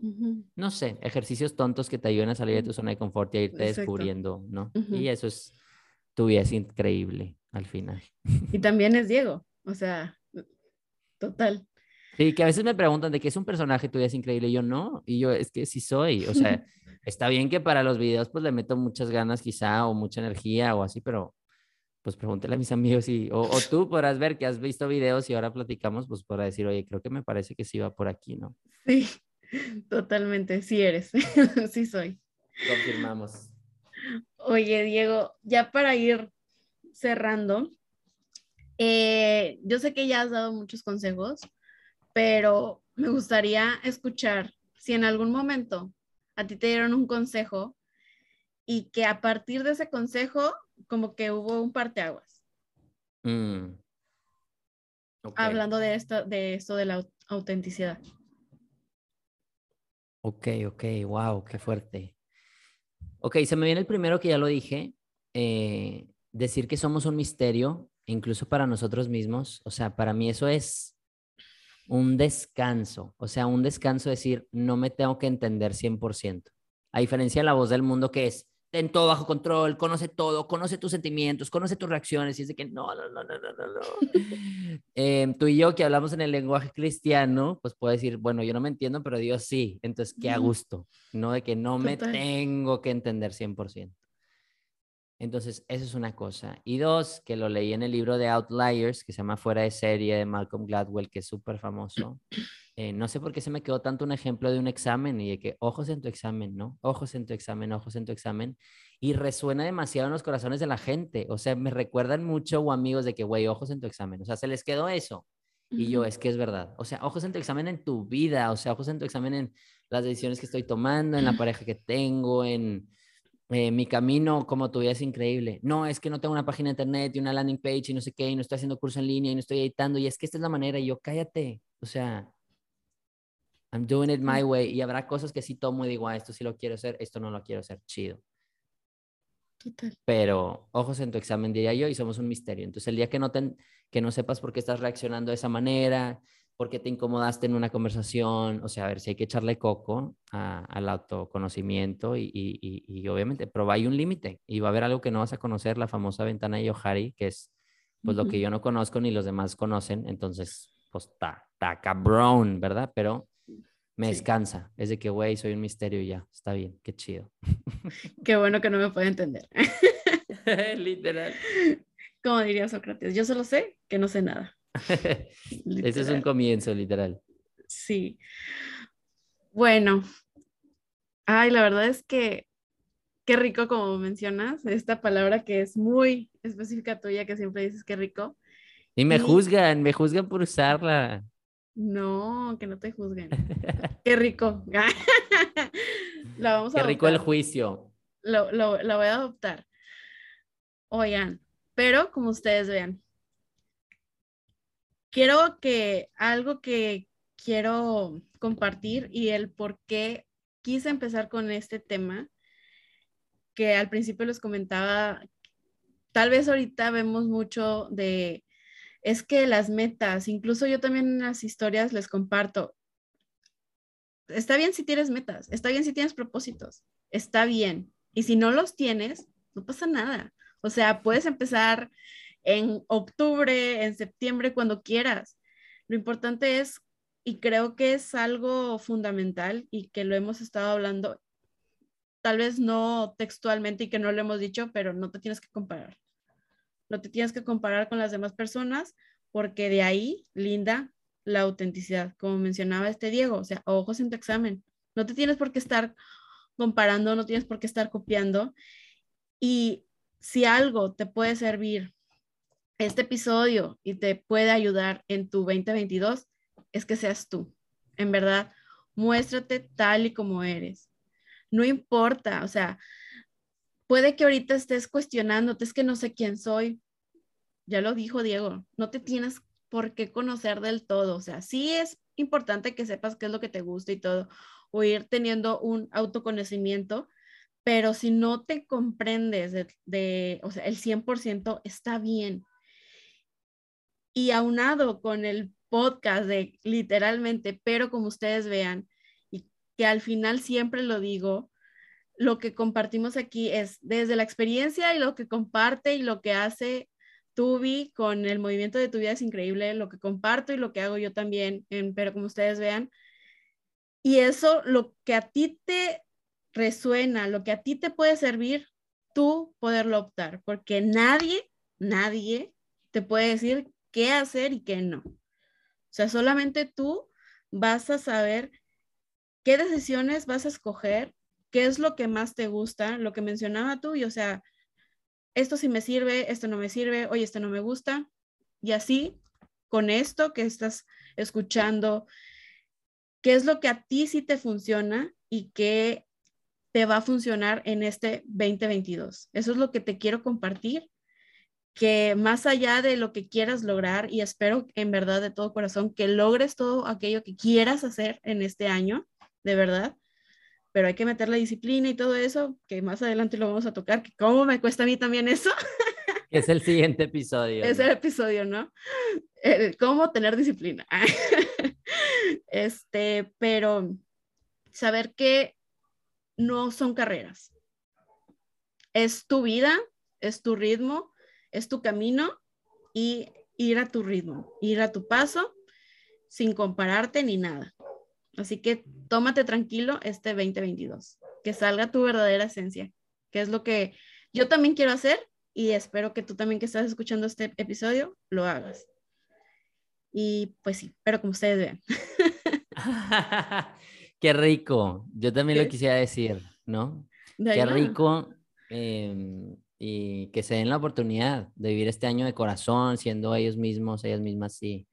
no sé, ejercicios tontos que te ayuden a salir de tu zona de confort y a irte descubriendo, ¿no? Y eso es, tu vida es increíble al final. Y también es Diego, o sea, total. Sí, que a veces me preguntan de qué es un personaje, tu vida es increíble, y yo no, y yo es que sí soy, o sea, está bien que para los videos pues le meto muchas ganas quizá o mucha energía o así, pero pues pregúntale a mis amigos y, o, tú podrás ver que has visto videos y ahora platicamos, pues para decir, oye, creo que me parece que sí va por aquí, ¿no? Sí, totalmente, sí eres, sí soy. Confirmamos. Oye, Diego, ya para ir cerrando, eh, yo sé que ya has dado muchos consejos, pero me gustaría escuchar si en algún momento a ti te dieron un consejo y que a partir de ese consejo como que hubo un parteaguas. Mm. Hablando de esto, de esto de la autenticidad. Ok, ok, wow, qué fuerte. Ok, se me viene el primero que ya lo dije, eh, decir que somos un misterio, incluso para nosotros mismos, o sea, para mí eso es un descanso, o sea, un descanso decir, no me tengo que entender 100%, a diferencia de la voz del mundo que es, ten todo bajo control, conoce todo, conoce tus sentimientos, conoce tus reacciones, y es de que no, no, no, no, no, no. Em, tú y yo que hablamos en el lenguaje cristiano, pues puedo decir, bueno, yo no me entiendo, pero Dios sí, entonces qué a gusto, no de que no me tengo que entender 100%. Entonces, eso es una cosa. Y dos, que lo leí en el libro de Outliers, que se llama Fuera de serie de Malcolm Gladwell, que es súper famoso. Eh, no sé por qué se me quedó tanto un ejemplo de un examen y de que ojos en tu examen, ¿no? Ojos en tu examen, ojos en tu examen. Y resuena demasiado en los corazones de la gente. O sea, me recuerdan mucho o amigos de que, güey, ojos en tu examen. O sea, se les quedó eso. Y yo, es que es verdad. O sea, ojos en tu examen en tu vida. O sea, ojos en tu examen en las decisiones que estoy tomando, en la pareja que tengo, en eh, mi camino como tu vida es increíble. No, es que no tengo una página de internet y una landing page y no sé qué, y no estoy haciendo curso en línea y no estoy editando. Y es que esta es la manera. Y yo, cállate. O sea, I'm doing it my way. Y habrá cosas que sí tomo y digo, ah, esto sí lo quiero hacer, esto no lo quiero hacer, chido. Total. Pero ojos en tu examen, diría yo, y somos un misterio. Entonces, el día que no, que no sepas por qué estás reaccionando de esa manera, por qué te incomodaste en una conversación, o sea, a ver si hay que echarle coco al autoconocimiento y, y, y, obviamente, pero hay un límite y va a haber algo que no vas a conocer, la famosa ventana de Yohari, que es pues lo que yo no conozco ni los demás conocen, entonces, pues está, está cabrón, ¿verdad? Pero me descansa. Es de que, güey, soy un misterio y ya, está bien, qué chido. Qué bueno que no me puede entender. literal. Como diría Sócrates, yo solo sé que no sé nada. Ese es un comienzo, literal. Sí. Bueno. Ay, la verdad es que qué rico como mencionas, esta palabra que es muy específica tuya, que siempre dices qué rico. Y me juzgan, me juzgan por usarla. No, que no te juzguen. Qué rico. la vamos a Qué rico el juicio. Lo, lo, la voy a adoptar. Oigan, pero como ustedes vean, quiero que algo que quiero compartir y el por qué quise empezar con este tema, que al principio les comentaba, tal vez ahorita vemos mucho de es que las metas, incluso yo también en las historias les comparto, está bien si tienes metas, está bien si tienes propósitos, está bien. Y si no los tienes, no pasa nada. O sea, puedes empezar en octubre, en septiembre, cuando quieras. Lo importante es, y creo que es algo fundamental y que lo hemos estado hablando, tal vez no textualmente y que no lo hemos dicho, pero no te tienes que comparar. No te tienes que comparar con las demás personas porque de ahí linda la autenticidad, como mencionaba este Diego, o sea, ojos en tu examen. No te tienes por qué estar comparando, no tienes por qué estar copiando. Y si algo te puede servir este episodio y te puede ayudar en tu 2022 es que seas tú. En verdad, muéstrate tal y como eres. No importa, o sea, puede que ahorita estés cuestionándote, es que no sé quién soy. Ya lo dijo Diego, no te tienes por qué conocer del todo. O sea, sí es importante que sepas qué es lo que te gusta y todo, o ir teniendo un autoconocimiento, pero si no te comprendes de, de o sea, el 100% está bien. Y aunado con el podcast de literalmente, pero como ustedes vean, y que al final siempre lo digo, lo que compartimos aquí es desde la experiencia y lo que comparte y lo que hace Tubi con el movimiento de tu vida es increíble, lo que comparto y lo que hago yo también, pero como ustedes vean. Y eso, lo que a ti te resuena, lo que a ti te puede servir, tú poderlo optar, porque nadie, nadie te puede decir qué hacer y qué no. O sea, solamente tú vas a saber qué decisiones vas a escoger, qué es lo que más te gusta, lo que mencionaba tú, y o sea, esto sí me sirve, esto no me sirve, oye, esto no me gusta. Y así, con esto que estás escuchando, qué es lo que a ti sí te funciona y qué te va a funcionar en este 2022. Eso es lo que te quiero compartir, que más allá de lo que quieras lograr, y espero en verdad de todo corazón que logres todo aquello que quieras hacer en este año, de verdad, pero hay que meter la disciplina y todo eso, que más adelante lo vamos a tocar, que cómo me cuesta a mí también eso. Es el siguiente episodio. Es el episodio, ¿no? cómo tener disciplina. este, pero saber que no son carreras. Es tu vida, es tu ritmo, es tu camino y ir a tu ritmo, ir a tu paso sin compararte ni nada. Así que tómate tranquilo este 2022, que salga tu verdadera esencia, que es lo que yo también quiero hacer y espero que tú también que estás escuchando este episodio lo hagas. Y pues sí, pero como ustedes vean. Qué rico, yo también lo quisiera decir, ¿no? Qué rico em, y que se den la oportunidad de vivir este año de corazón, siendo ellos mismos, ellas mismas, sí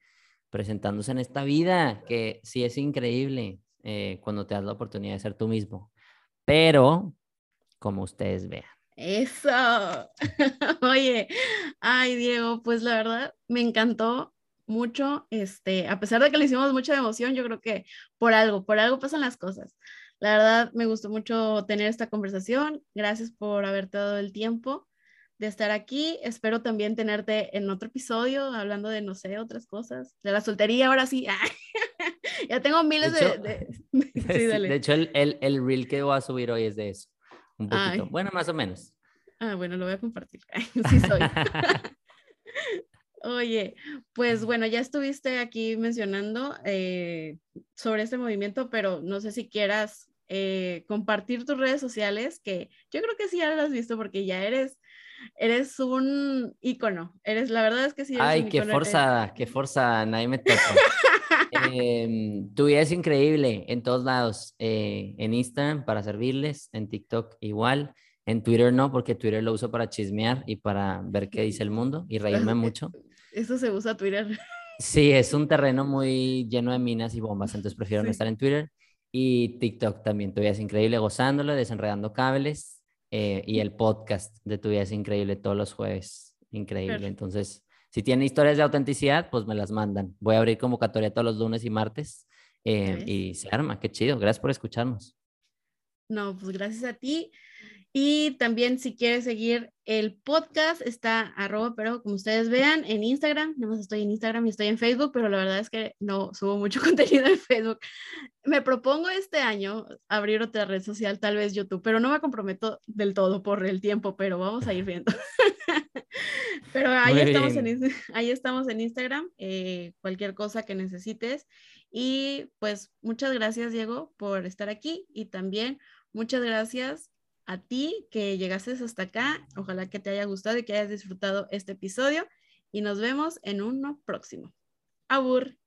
presentándose en esta vida, que sí es increíble eh, cuando te das la oportunidad de ser tú mismo. Pero, como ustedes vean. Eso. Oye, ay Diego, pues la verdad me encantó mucho, este, a pesar de que le hicimos mucha emoción, yo creo que por algo, por algo pasan las cosas. La verdad me gustó mucho tener esta conversación. Gracias por haberte dado el tiempo de estar aquí. Espero también tenerte en otro episodio hablando de, no sé, otras cosas. De la soltería, ahora sí. ya tengo miles de... De, hecho, el, el, el, reel que voy a subir hoy es de eso. Un poquito. Bueno, más o menos. Ah, bueno, lo voy a compartir. sí soy. Oye, pues bueno, ya estuviste aquí mencionando eh, sobre este movimiento, pero no sé si quieras eh, compartir tus redes sociales, que yo creo que sí ya las has visto porque ya eres eres un ícono. Eres, la verdad es que sí. Ay, qué forzada, qué forzada, nadie me toca. Em, tu vida es increíble en todos lados. Eh, en Instagram para servirles, en TikTok igual, en Twitter no, porque Twitter lo uso para chismear y para ver qué dice el mundo y reírme mucho. Eso se usa Twitter. Sí, es un terreno muy lleno de minas y bombas, entonces prefiero no estar en Twitter. Y TikTok también, tu vida es increíble, gozándolo, desenredando cables. Eh, y el podcast de Tu Vida es Increíble todos los jueves. Increíble. Entonces, si tienen historias de autenticidad, pues me las mandan. Voy a abrir convocatoria todos los lunes y martes eh, y se arma. Qué chido. Gracias por escucharnos. No, pues gracias a ti. Y también si quieres seguir el podcast, está arroba, pero como ustedes vean, en Instagram, no más estoy en Instagram y estoy en Facebook, pero la verdad es que no subo mucho contenido en Facebook. Me propongo este año abrir otra red social, tal vez YouTube, pero no me comprometo del todo por el tiempo, pero vamos a ir viendo. pero ahí estamos, en, ahí estamos en Instagram, eh, cualquier cosa que necesites. Y pues muchas gracias, Diego, por estar aquí y también muchas gracias a ti que llegaste hasta acá. Ojalá que te haya gustado y que hayas disfrutado este episodio y nos vemos en uno próximo. Abur.